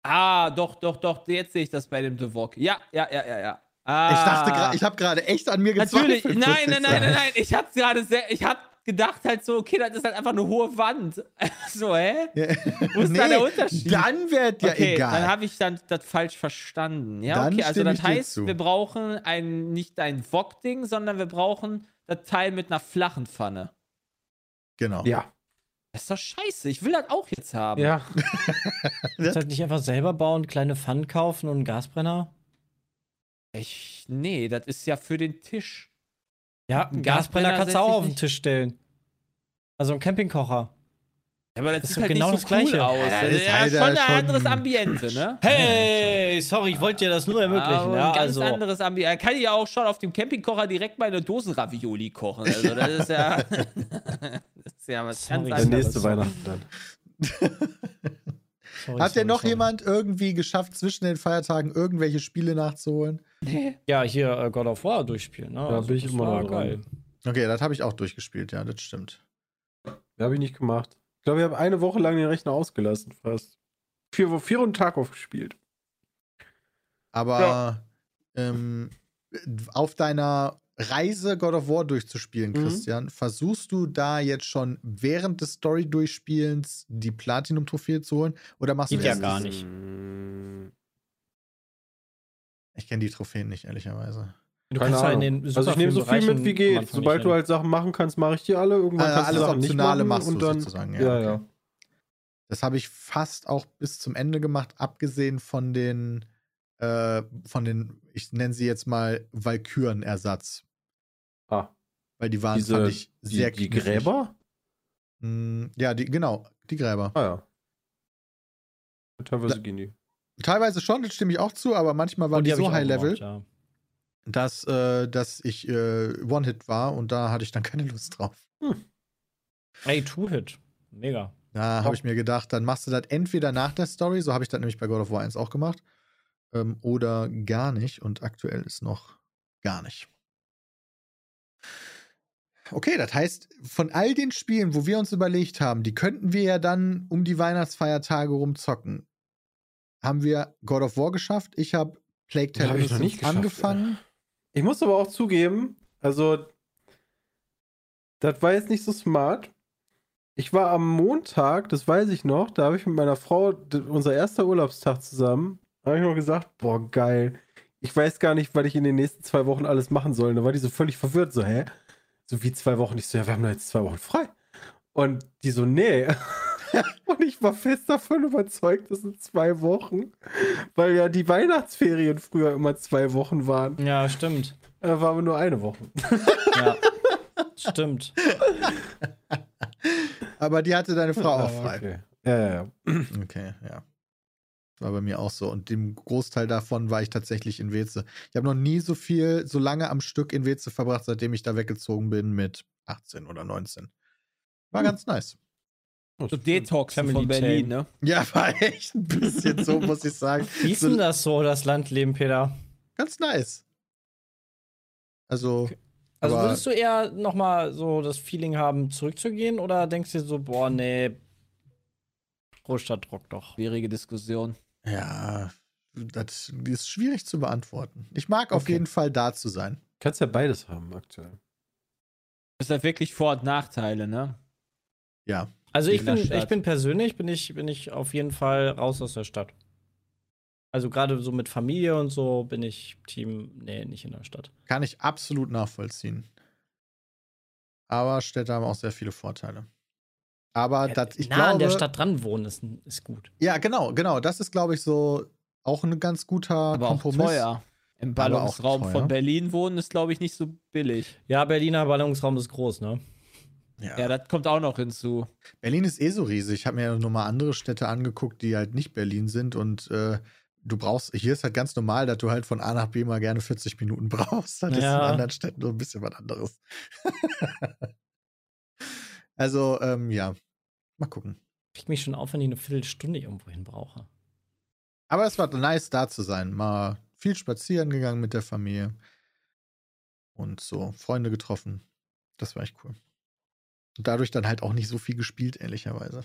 Ah, doch, doch, doch. Jetzt sehe ich das bei dem Devok. Ja, ja, ja, ja, ja. Ah,
Ich dachte gerade, ich habe gerade echt an mir
Natürlich.
gezweifelt.
Nein,
muss ich
nein, nein,
sagen.
nein, nein. Ich hab's gerade sehr. Ich hab gedacht halt so, okay, das ist halt einfach eine hohe Wand. so, hä?
Ja.
Wo ist da der Unterschied?
Dann wird ja
okay,
egal.
dann habe ich dann das falsch verstanden. Ja,
Dann
okay, also das heißt, wir brauchen ein, nicht ein Wok-Ding, sondern wir brauchen das Teil mit einer flachen Pfanne.
genau.
Ja.
Das ist doch scheiße. Ich will das auch jetzt haben.
Ja.
Kannst halt nicht einfach selber bauen, kleine Pfannen kaufen und einen Gasbrenner?
Ich, nee, das ist ja für den Tisch.
Ja, einen
Gasbrenner
Gasbrenner kannst du auch
ich
auf den. Tisch stellen. Also einen Campingkocher.
Aber das,
Das ist
sieht
doch
halt
genau
nicht so
das
cool
Gleiche.
aus.
Ja,
das
das
ist ja
halt
schon
ja
ein
schon-
anderes Ambiente, ne?
Hey, sorry, ich wollte dir das nur ermöglichen.
Aber
ja,
ein ganz
also.
anderes Ambiente. Er kann ja auch schon auf dem Campingkocher direkt meine Dosenravioli kochen. Also das ist ja, das ist ja was
Sorry.
ganz
Der
Das
anderes.
nächste Weihnachten dann.
Sorry,
Hat
sorry,
denn noch
sorry.
jemand irgendwie geschafft, zwischen den Feiertagen irgendwelche Spiele nachzuholen?
Ja, hier äh, God of War durchspielen. Ne?
Da bin ich
das
immer noch
geil.
Okay, das habe ich auch durchgespielt, ja, das stimmt.
Ja, habe ich nicht gemacht. Ich glaube, ich habe eine Woche lang den Rechner ausgelassen, fast. Vier, vier und Tag aufgespielt.
Aber ähm, auf deiner Reise God of War durchzuspielen,
Mhm.
Christian, versuchst du da jetzt schon während des Story-Durchspielens die Platinum-Trophäe zu holen? Oder machst
Geht
du
ja gar nicht.
Ich kenne die Trophäen nicht, ehrlicherweise.
Du
Keine
kannst ja in den
also ich nehme so viel mit, wie geht. Sobald
nicht
du halt Sachen machen kannst, mache ich die alle. Irgendwann
Ah,
kannst
alles
du Sachen nicht
Optionale
machen
machst du
und dann,
sozusagen, ja,
Ja,
okay.
ja.
Das habe ich fast auch bis zum Ende gemacht, abgesehen von den, äh, von den, ich nenne sie jetzt mal Valkyren-Ersatz.
Ah,
Weil die waren,
diese,
fand ich, sehr
die, die. Gräber?
Mm, Ja, die, genau, die Gräber.
Ah ja. Teilweise
Da-
gehen die.
Teilweise schon, das stimme ich auch zu, aber manchmal waren
Und
die,
ich
so High-Level,
ja.
dass, äh, dass ich äh, One-Hit war und da hatte ich dann keine Lust drauf.
Ey, Two-Hit. Mega.
Da
Ja.
habe ich mir gedacht, dann machst du das entweder nach der Story, so habe ich das nämlich bei God of War 1 auch gemacht, ähm, oder gar nicht. Und aktuell ist noch gar nicht. Okay, das heißt, von all den Spielen, wo wir uns überlegt haben, die könnten wir ja dann um die Weihnachtsfeiertage rumzocken, haben wir God of War geschafft. Ich habe Plague Tale
hab ich noch nicht
angefangen.
Ich muss aber auch zugeben, also, das war jetzt nicht so smart. Ich war am Montag, das weiß ich noch, da habe ich mit meiner Frau, unser erster Urlaubstag zusammen, habe ich noch gesagt, boah, geil. Ich weiß gar nicht, was ich in den nächsten zwei Wochen alles machen soll. Da war die so völlig verwirrt, so, hä? So wie zwei Wochen. Ich so, ja, wir haben da jetzt zwei Wochen frei. Und die so, nee. Und ich war fest davon überzeugt, das sind zwei Wochen. Weil ja die Weihnachtsferien früher immer zwei Wochen waren.
Ja, stimmt.
Da war aber nur eine Woche.
Ja. stimmt.
Aber die hatte deine Frau auch
Ah,
frei.
Okay. Ja, ja, ja.
Okay, ja. War bei mir auch so. Und dem Großteil davon war ich tatsächlich in Weze. Ich habe noch nie so viel, so lange am Stück in Weze verbracht, seitdem ich da weggezogen bin mit 18 oder 19. War
Hm.
ganz nice.
So Detox
Family
von Berlin, ne?
Ja, war echt ein bisschen so, muss ich sagen.
Wie ist denn das so, das Landleben, Peter?
ganz nice. Also,
Also
Aber-
würdest du eher nochmal so das Feeling haben, zurückzugehen oder denkst du dir so, boah, nee, Großstadt rockt doch.
Schwierige Diskussion.
Ja, das ist schwierig zu beantworten. Ich mag auf
Okay.
jeden Fall da zu sein.
Kannst ja beides haben aktuell.
Das ist halt wirklich Vor- und Nachteile, ne?
Ja.
Also ich bin, ich bin persönlich, bin ich, bin ich auf jeden Fall raus aus der Stadt. Also gerade so mit Familie und so bin ich Team, nee, nicht in der Stadt.
Kann ich absolut nachvollziehen. Aber Städte haben auch sehr viele Vorteile. Aber das, ich
nah
glaube,
an der Stadt dran wohnen ist, ist gut.
ja, genau, genau. Das ist, glaube ich, so auch ein ganz guter
Aber auch
Kompromiss.
teuer. Im
auch
Ballungsraum
teuer.
von Berlin wohnen ist, glaube ich, nicht so billig.
Ja, Berliner Ballungsraum ist groß, ne?
Ja.
Ja, das kommt auch noch hinzu.
Berlin ist eh so riesig. Ich habe mir ja nur mal andere Städte angeguckt, die halt nicht Berlin sind. Und äh, du brauchst, hier ist halt ganz normal, dass du halt von A nach B mal gerne 40 Minuten brauchst. Das ist in
Ja.
anderen Städten so ein bisschen was anderes. also, ähm, ja, mal gucken.
Kriegt mich schon auf, wenn ich eine Viertelstunde irgendwo hin brauche.
Aber es war nice, da zu sein. Mal viel spazieren gegangen mit der Familie. Und so Freunde getroffen. Das war echt cool. Und dadurch dann halt auch nicht so viel gespielt, ehrlicherweise.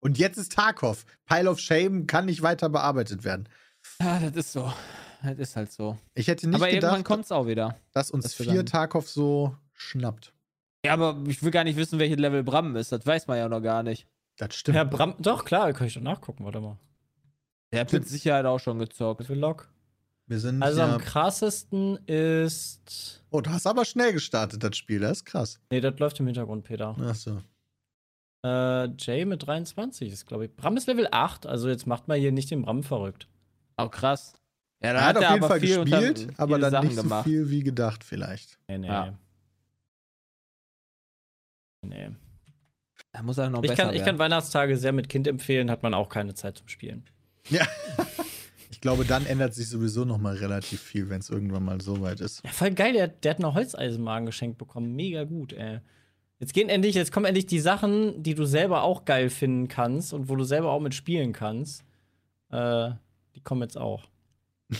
Und jetzt ist Tarkov. Pile of Shame kann nicht weiter bearbeitet werden.
Ja, das ist so. Das ist halt so.
Ich hätte nicht
aber irgendwann
gedacht,
kommt es auch wieder.
dass uns
dass
vier Tarkov so schnappt.
Ja, aber ich will gar nicht wissen, welches Level Bram ist. Das weiß man ja noch gar nicht.
Das stimmt.
Herr Bram, doch, klar, kann ich doch nachgucken, warte mal.
Der hat mit Sicherheit auch schon gezockt.
Wie viel Log?
Wir sind
Also
ja,
am krassesten ist.
Oh, du hast aber schnell gestartet, das Spiel. Das ist krass.
Nee, das läuft im Hintergrund, Peter.
Achso.
Äh, Jay mit 23 ist, glaube ich. Bram ist Level 8, also jetzt macht mal hier nicht den Bram verrückt.
Auch krass. Ja, da
Er hat auf jeden
aber
Fall gespielt, aber dann
Sachen
nicht so
gemacht.
viel wie gedacht, vielleicht.
Nee, nee.
Ja.
Nee.
Da muss er noch
Ich
besser
kann, ich kann. Weihnachtstage sehr mit Kind empfehlen, hat man auch keine Zeit zum Spielen.
Ja. Ich glaube, dann ändert sich sowieso noch mal relativ viel, wenn es irgendwann mal so weit ist.
Ja, voll geil, der, der hat eine Holzeisenbahn geschenkt bekommen. Mega gut, ey. Jetzt gehen endlich, jetzt kommen endlich die Sachen, die du selber auch geil finden kannst und wo du selber auch mit spielen kannst. Äh, die kommen jetzt auch.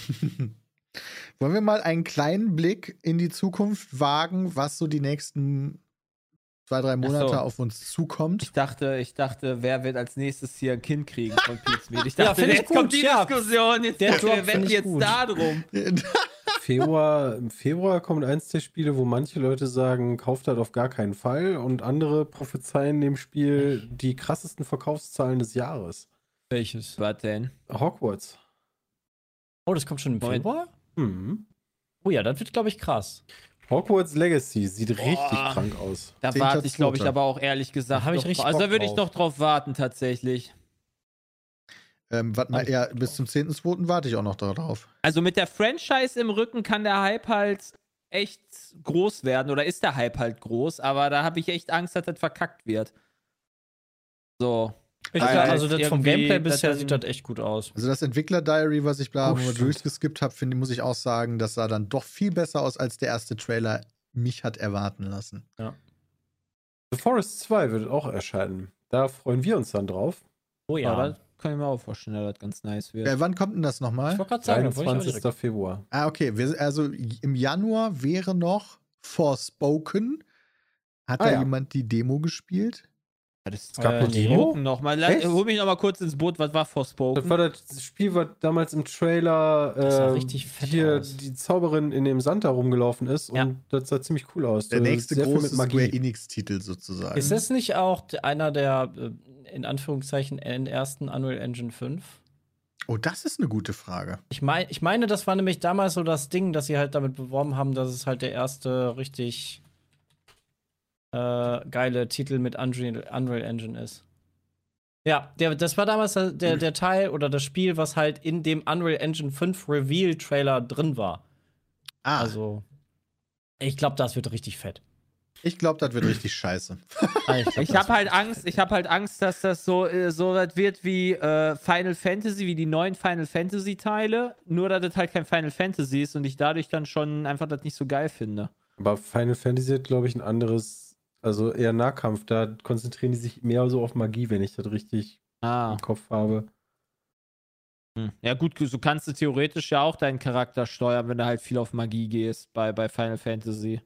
Wollen wir mal einen kleinen Blick in die Zukunft wagen, was so die nächsten zwei, drei Monate
so.
auf uns zukommt?
Ich dachte, ich dachte, wer wird als nächstes hier ein Kind kriegen von Meat? Ich
Ja,
dachte,
ich
jetzt
gut,
kommt die
ja.
Diskussion. Jetzt
Der
wir
Drop ich
jetzt
gut.
da drum.
Februar, Im Februar kommt eins der Spiele, wo manche Leute sagen, kauft das auf gar keinen Fall und andere prophezeien dem Spiel die krassesten Verkaufszahlen des Jahres.
Welches?
Was denn?
Hogwarts.
Oh, das kommt schon im. Februar?
Hm.
Oh ja, das wird, glaube ich, krass.
Hogwarts Legacy sieht richtig
Boah.
krank aus.
Da warte ich, glaube ich, aber auch ehrlich gesagt.
Da ich richtig
also da würde ich noch drauf warten, tatsächlich.
ähm, warte mal, ja, bis zum 10.2. warte ich auch noch darauf.
Also mit der Franchise im Rücken kann der Hype halt echt groß werden oder ist der Hype halt groß, aber da habe ich echt Angst, dass das verkackt wird. So.
Ich glaub, also das vom Gameplay bisher sieht das echt gut aus.
Also das Entwickler-Diary, was ich
Oh, stimmt.
durchgeskippt habe, finde muss ich auch sagen, das sah dann doch viel besser aus, als der erste Trailer mich hat erwarten lassen.
The Forest 2 wird auch erscheinen. Da freuen wir uns dann drauf.
Oh
Ja,
ja.
das kann ich mir auch vorstellen, dass das ganz nice wird.
Äh, wann kommt denn das
ich
nochmal?
wollte gerade sagen, das wollte ich auch
23.
direkt.
Februar.
Ah, okay. Wir, also im Januar wäre noch Forspoken. Hat
Ah,
da
ja.
jemand die Demo gespielt?
Ja, das
Es gab
Äh, nee.
Demo.
Noch mal.
Echt?
Hol mich noch mal kurz ins Boot. Was war
Das
Forspoken?
war das Spiel, was damals im Trailer
Das
äh,
richtig fett
hier
aus.
die Zauberin in dem Sand da rumgelaufen ist
Ja.
und das sah ziemlich cool aus.
Der
Also
nächste große
mit
Square Enix-Titel sozusagen.
Ist das nicht auch einer der, äh, in Anführungszeichen, äh, ersten Unreal Engine 5?
Oh, das ist eine gute Frage.
Ich, mein, ich meine, das war nämlich damals so das Ding, dass sie halt damit beworben haben, dass es halt der erste richtig äh, geile Titel mit Unreal, Unreal Engine ist. Ja, der, das war damals der, der, der Teil oder das Spiel, was halt in dem Unreal Engine 5 Reveal-Trailer drin war.
Ah,
Also, ich glaube, das wird richtig fett.
ich glaube, das wird richtig scheiße.
Ich habe halt Angst, ich habe halt Angst, dass das so, äh, so was wird wie äh, Final Fantasy, wie die neuen Final Fantasy Teile, nur dass das halt kein Final Fantasy ist und ich dadurch dann schon einfach das nicht so geil finde.
Aber Final Fantasy hat, glaube ich, ein anderes, also eher Nahkampf. Da konzentrieren die sich mehr so auf Magie, wenn ich das richtig
Ah.
im Kopf habe.
Hm. Ja, gut, so kannst du theoretisch ja auch deinen Charakter steuern, wenn du halt viel auf Magie gehst bei, bei Final Fantasy.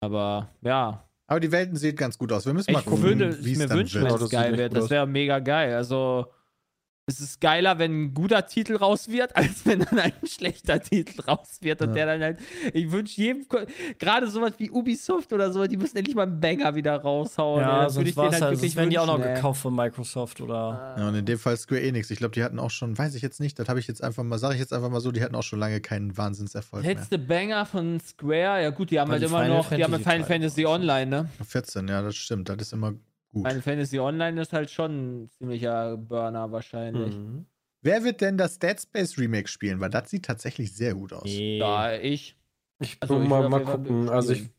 Aber ja,
Aber die Welten sehen ganz gut aus. Wir müssen mal
ich
gucken, wie es
mir
dann
wünschen,
wird.
wenn
das
es geil wäre. Das wäre mega geil. Also, es ist geiler, wenn ein guter Titel raus wird, als wenn dann ein schlechter Titel raus wird. Und
Ja.
der dann halt, ich wünsche jedem, gerade sowas wie Ubisoft oder so, die müssen endlich mal einen Banger wieder raushauen.
Ja,
das würde
sonst
ich denen
war's
halt
halt,
wirklich
sonst werden die auch noch
ey.
gekauft von Microsoft oder.
Ja, und in dem Fall Square Enix. Ich glaube, die hatten auch schon, weiß ich jetzt nicht, das habe ich jetzt einfach mal, sage ich jetzt einfach mal so, die hatten auch schon lange keinen Wahnsinnserfolg mehr.
Letzte Banger von Square, ja gut, die haben
Weil
halt
die
immer
Final
noch, die haben ja
Fantasy
Final Fantasy. Online, ne?
14, ja, das stimmt. Das ist immer gut.
Final Fantasy Online ist halt schon ein ziemlicher Burner wahrscheinlich.
Mhm.
Wer wird denn das Dead Space Remake spielen? Weil das sieht tatsächlich sehr gut aus.
Ja, ich.
Ich
Also, ich
mal, mal gucken. Also ich,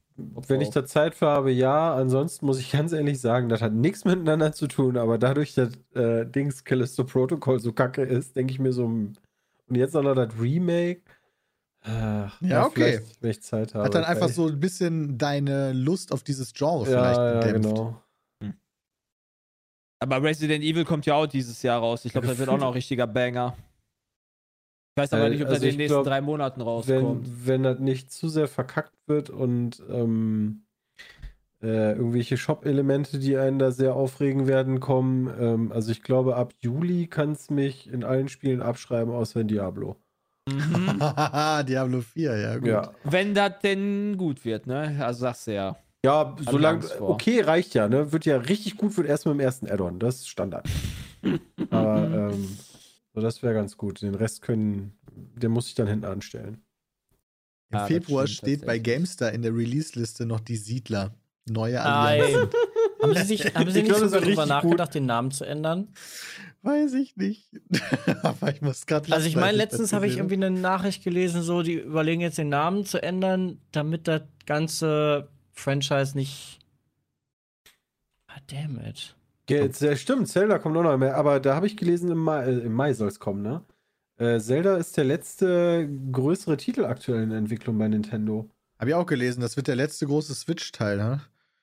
wenn ich da Zeit für habe, ja. Ansonsten muss ich ganz ehrlich sagen, das hat nichts miteinander zu tun. Aber dadurch, dass äh, Dings Callisto Protocol so kacke ist, denke ich mir so, und jetzt auch noch das Remake. Ach,
Ja, okay.
vielleicht, Wenn ich Zeit habe.
Hat dann einfach
Vielleicht-
so ein bisschen deine Lust auf dieses Genre
Ja,
vielleicht
ja,
gedämpft.
genau.
Aber Resident Evil kommt ja auch dieses Jahr raus. Ich glaube, das wird auch noch ein richtiger Banger. Ich weiß aber
Äh,
nicht, ob
also
das in den nächsten
glaub,
drei Monaten rauskommt.
Wenn, wenn das nicht zu sehr verkackt wird und ähm, äh, irgendwelche Shop-Elemente, die einen da sehr aufregen werden, kommen. Ähm, also ich glaube, ab Juli kann es mich in allen Spielen abschreiben, außer in Diablo.
Mhm.
Diablo 4, ja, gut.
Ja.
Wenn das denn gut wird, ne? Also sagst du ja.
Ja, solange. Okay, reicht ja, ne? Wird ja richtig gut, wird erst mit dem ersten Add-on. Das ist Standard. Aber ähm, so, das wäre ganz gut. Den Rest können, den muss ich dann hinten anstellen.
Im
Ja,
Februar steht bei. GameStar in der Release-Liste noch die Siedler. Neue Allianz.
Haben Sie, sich, haben Sie
Ich
nicht
glaub, wird
darüber nachgedacht, den Namen zu ändern?
Weiß ich nicht. Aber ich muss gerade
Also ich meine, letztens habe ich irgendwie eine Nachricht gelesen, so die überlegen jetzt den Namen zu ändern, damit das ganze Franchise nicht. Ah, damn it.
Ja, jetzt, äh, stimmt, Zelda kommt auch noch mehr, aber da habe ich gelesen, im Mai, äh, im Mai soll es kommen, ne? Äh, Zelda ist der letzte größere Titel aktuell in Entwicklung bei Nintendo.
Habe ich auch gelesen, das wird der letzte große Switch-Teil, ne?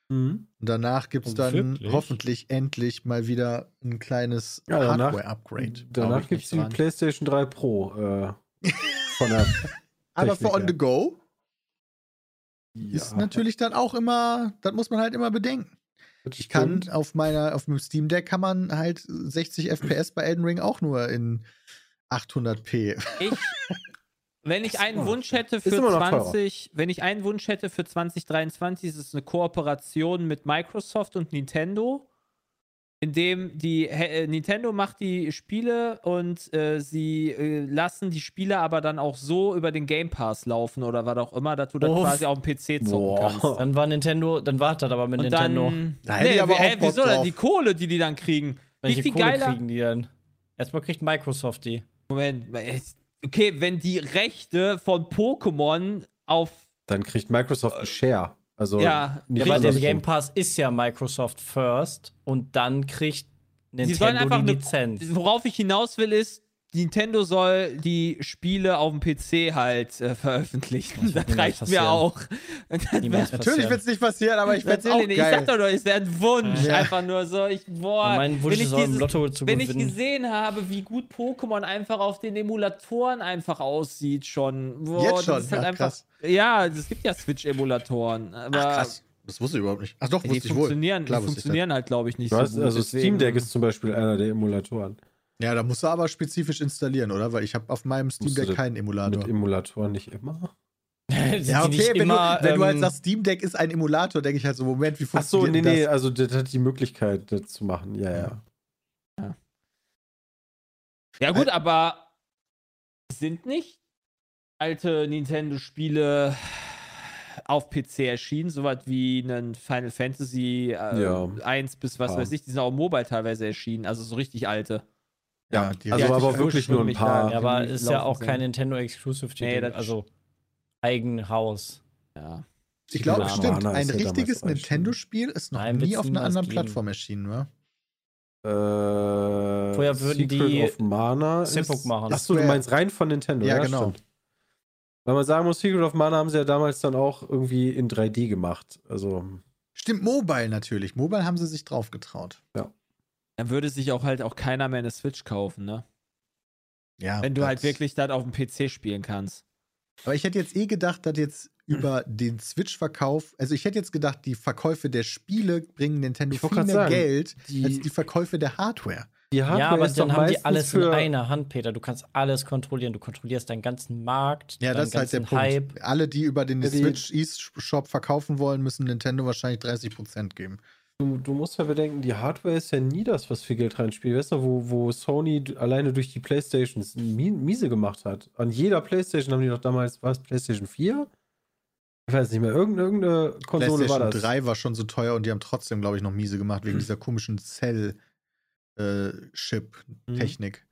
Mhm.
Und danach gibt es
Oh,
dann
wirklich?
hoffentlich endlich mal wieder ein kleines
Ja, danach-
Hardware-Upgrade.
Danach gibt es die. PlayStation 3 Pro äh, von der
Aber für On the Go
ja,
ist natürlich dann auch immer, das muss man halt immer bedenken.
das
Ich kann
stimmt.
auf meiner, auf dem Steam Deck kann man halt 60 FPS bei Elden Ring auch nur in 800p.
Ich, wenn ich einen Wunsch hätte für
immer noch teurer.
20, wenn ich einen Wunsch hätte für 2023, ist es eine Kooperation mit Microsoft und Nintendo, in dem die äh, Nintendo macht die Spiele und äh, sie äh, lassen die Spiele aber dann auch so über den Game Pass laufen oder was auch immer, dass du dann
Uff.
quasi auf dem PC zocken
Boah.
kannst.
Dann war Nintendo, dann wartet aber mit
Und
Nintendo.
dann,
Da
nee,
aber
hä, wieso denn? Die Kohle, die die dann kriegen. Wie
Welche
viel
Kohle
geiler?
kriegen die denn? Erstmal kriegt Microsoft die.
Moment, okay, wenn die Rechte von Pokémon auf
Dann kriegt Microsoft einen Share. Also
Ja,
nicht
Ja, weil der. Game Pass ist ja Microsoft First und dann kriegt
Sie sollen
Nintendo
einfach
die
eine,
Lizenz.
worauf ich hinaus will, ist, Nintendo soll die Spiele auf dem PC halt äh, veröffentlichen. Das,
niemals
reicht mir auch.
Natürlich wird es nicht passieren, aber ich werde es auch
nicht. Ich sag doch nur, es wäre ein Wunsch.
Ja.
Einfach nur so, ich, boah,
Ja, mein Wunsch
wenn ich
ist im
dieses-
Lotto zu
wenn ich gesehen habe, wie gut Pokémon einfach auf den Emulatoren einfach aussieht schon. Boah,
Jetzt
das
schon?
Ist halt
Ja,
einfach,
krass.
ja, es gibt ja Switch-Emulatoren.
Krass. Das wusste ich überhaupt nicht. Ach doch,
Die
wusste ich wohl.
funktionieren,
Klar
die
ich
funktionieren halt, glaube ich, nicht
Du
so
hast,
gut.
also
deswegen-
Steam Deck ist zum Beispiel einer der Emulatoren.
Ja, da musst du aber spezifisch installieren, oder? Weil ich habe auf meinem Steam Deck
das
keinen Emulator.
Mit Emulatoren nicht immer.
Ja, okay, wenn,
immer,
du, wenn du halt
ähm,
sagst, Steam Deck ist ein Emulator, denke ich halt so, Moment, wie
Ach so,
funktioniert
nee, nee,
das?
also das hat die Möglichkeit, das zu machen. Ja, ja.
Ja, gut, aber sind nicht alte Nintendo-Spiele auf PC erschienen, soweit wie ein Final Fantasy äh,
Ja.
1 bis was
Ja.
weiß ich, die sind auch mobile teilweise erschienen, also so richtig alte.
Ja, die
Also
Ja,
aber
ich
wirklich nur ein paar.
Ja, aber ist ja auch
sind.
kein Nintendo Exclusive Titel,
Nee,
also Eigenhaus.
Ja.
Ich glaube, stimmt. Ein
ja
richtiges. Nintendo-Spiel ist noch
Nein,
nie auf einer anderen. Plattform erschienen, wa?
Äh,
Vorher würden
Secret
die
of Mana ist-
machen.
Ach so, du meinst rein von Nintendo.
Ja, genau.
stimmt. Weil man sagen muss, Secret of Mana haben sie ja damals dann auch irgendwie in 3D gemacht. Also,
Stimmt, Mobile natürlich. Mobile haben sie sich drauf getraut.
Dann würde sich auch halt auch keiner mehr eine Switch kaufen, ne?
Ja.
Wenn du halt wirklich das auf dem PC spielen kannst.
Aber ich hätte jetzt eh gedacht, dass jetzt über den Switch-Verkauf, also ich hätte jetzt gedacht, die Verkäufe der Spiele bringen Nintendo viel mehr
sagen,
Geld
die-
als die Verkäufe der Hardware.
die Hardware
ja, aber
ist doch
dann haben die alles in einer Hand, Peter. Du kannst alles kontrollieren. Du kontrollierst deinen ganzen Markt,
Ja,
deinen
das ist halt der
ganzen
Punkt.
Hype.
Alle, die über den
Ja, die-
Switch eShop verkaufen wollen, müssen Nintendo wahrscheinlich 30% geben.
Du, du musst ja bedenken, die Hardware ist ja nie das, was viel Geld reinspielt. Weißt du, wo, wo Sony alleine durch die Playstations mi miese gemacht hat? An jeder Playstation haben die doch damals, was, Playstation 4? Ich weiß nicht mehr, irgendeine, irgendeine Konsole
PlayStation
war das.
3 war schon so teuer und die haben trotzdem, glaube ich, noch miese gemacht wegen dieser komischen Cell-Chip-Technik.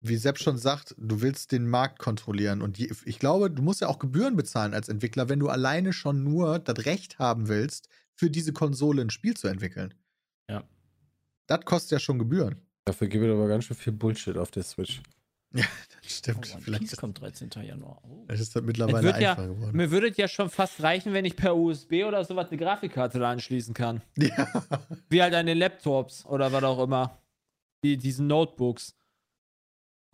Wie Sepp schon sagt, du willst den Markt kontrollieren und ich glaube, du musst ja auch Gebühren bezahlen als Entwickler, wenn du alleine schon nur das Recht haben willst, für diese Konsole ein Spiel zu entwickeln.
Ja.
Das kostet ja schon Gebühren.
Dafür gibt es aber ganz schön viel Bullshit auf der Switch.
Ja, das stimmt.
Oh,
vielleicht, ist,
kommt 13. Januar. Oh.
vielleicht ist das mittlerweile
wird ja-
einfacher geworden.
Mir würde es ja schon fast reichen, wenn ich per USB oder sowas eine Grafikkarte da anschließen kann.
Ja.
Wie halt an den Laptops oder was auch immer. Die, diesen Notebooks.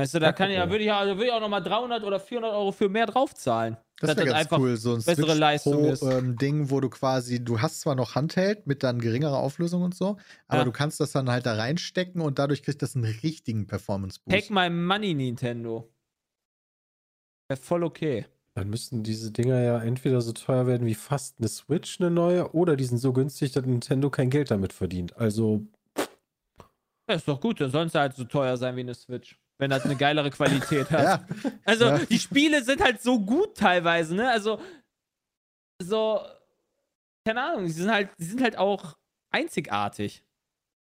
Weißt du, da
Ja,
kann
mal.
würde ich, ja- da würde ich auch nochmal 300 oder 400 Euro für mehr draufzahlen.
Das wäre ganz
einfach
cool, so ein
bessere
Switch
Leistung
Pro
ist.
ähm, Ding, wo du quasi, du hast zwar noch Handheld mit dann geringerer Auflösung und so, aber
Ja.
du kannst das dann halt da reinstecken und dadurch kriegt das einen richtigen Performance Boost.
Take my money, Nintendo. Wäre voll okay.
Dann müssten diese Dinger ja entweder so teuer werden wie fast eine Switch, eine neue, oder die sind so günstig, dass Nintendo kein Geld damit verdient. Also,
Das ist doch gut, dann soll es halt so teuer sein wie eine Switch. Wenn das eine geilere Qualität hat.
Ja,
Also,
Ja.
die Spiele sind halt so gut teilweise, ne? Also, so, keine Ahnung, die sind halt, die sind halt auch einzigartig.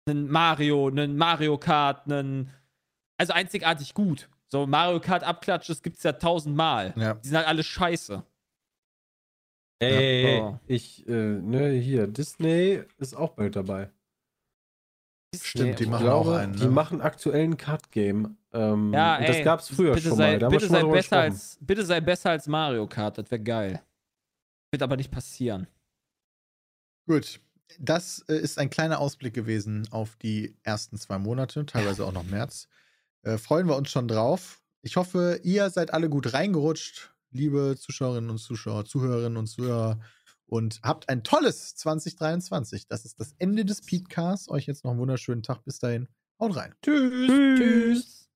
Ein Mario, ein Mario Kart, ein, also einzigartig gut. So, Mario Kart Abklatsch, das gibt's ja tausendmal.
ja.
Die sind halt alle scheiße.
ey,
so.
ich, äh, ne, hier, Disney ist auch bald dabei.
Stimmt, die
Ich
machen
glaube,
auch einen.
die
Ne?
machen aktuell ein Card-Game. Ähm,
Ja,
und
ey,
das gab es früher
bitte
schon
sei,
mal. Da
bitte sei besser als, bitte sei besser als Mario Kart, das wäre geil. Wird aber nicht passieren.
Gut. Das äh, ist ein kleiner Ausblick gewesen auf die ersten zwei Monate, teilweise auch noch März. Äh, freuen wir uns schon drauf. Ich hoffe, ihr seid alle gut reingerutscht, liebe Zuschauerinnen und Zuschauer, Zuhörerinnen und Zuhörer, und habt ein tolles 2023. Das ist das Ende des Podcasts. Euch jetzt noch einen wunderschönen Tag. Bis dahin. Haut rein.
Tschüss.
Tschüss.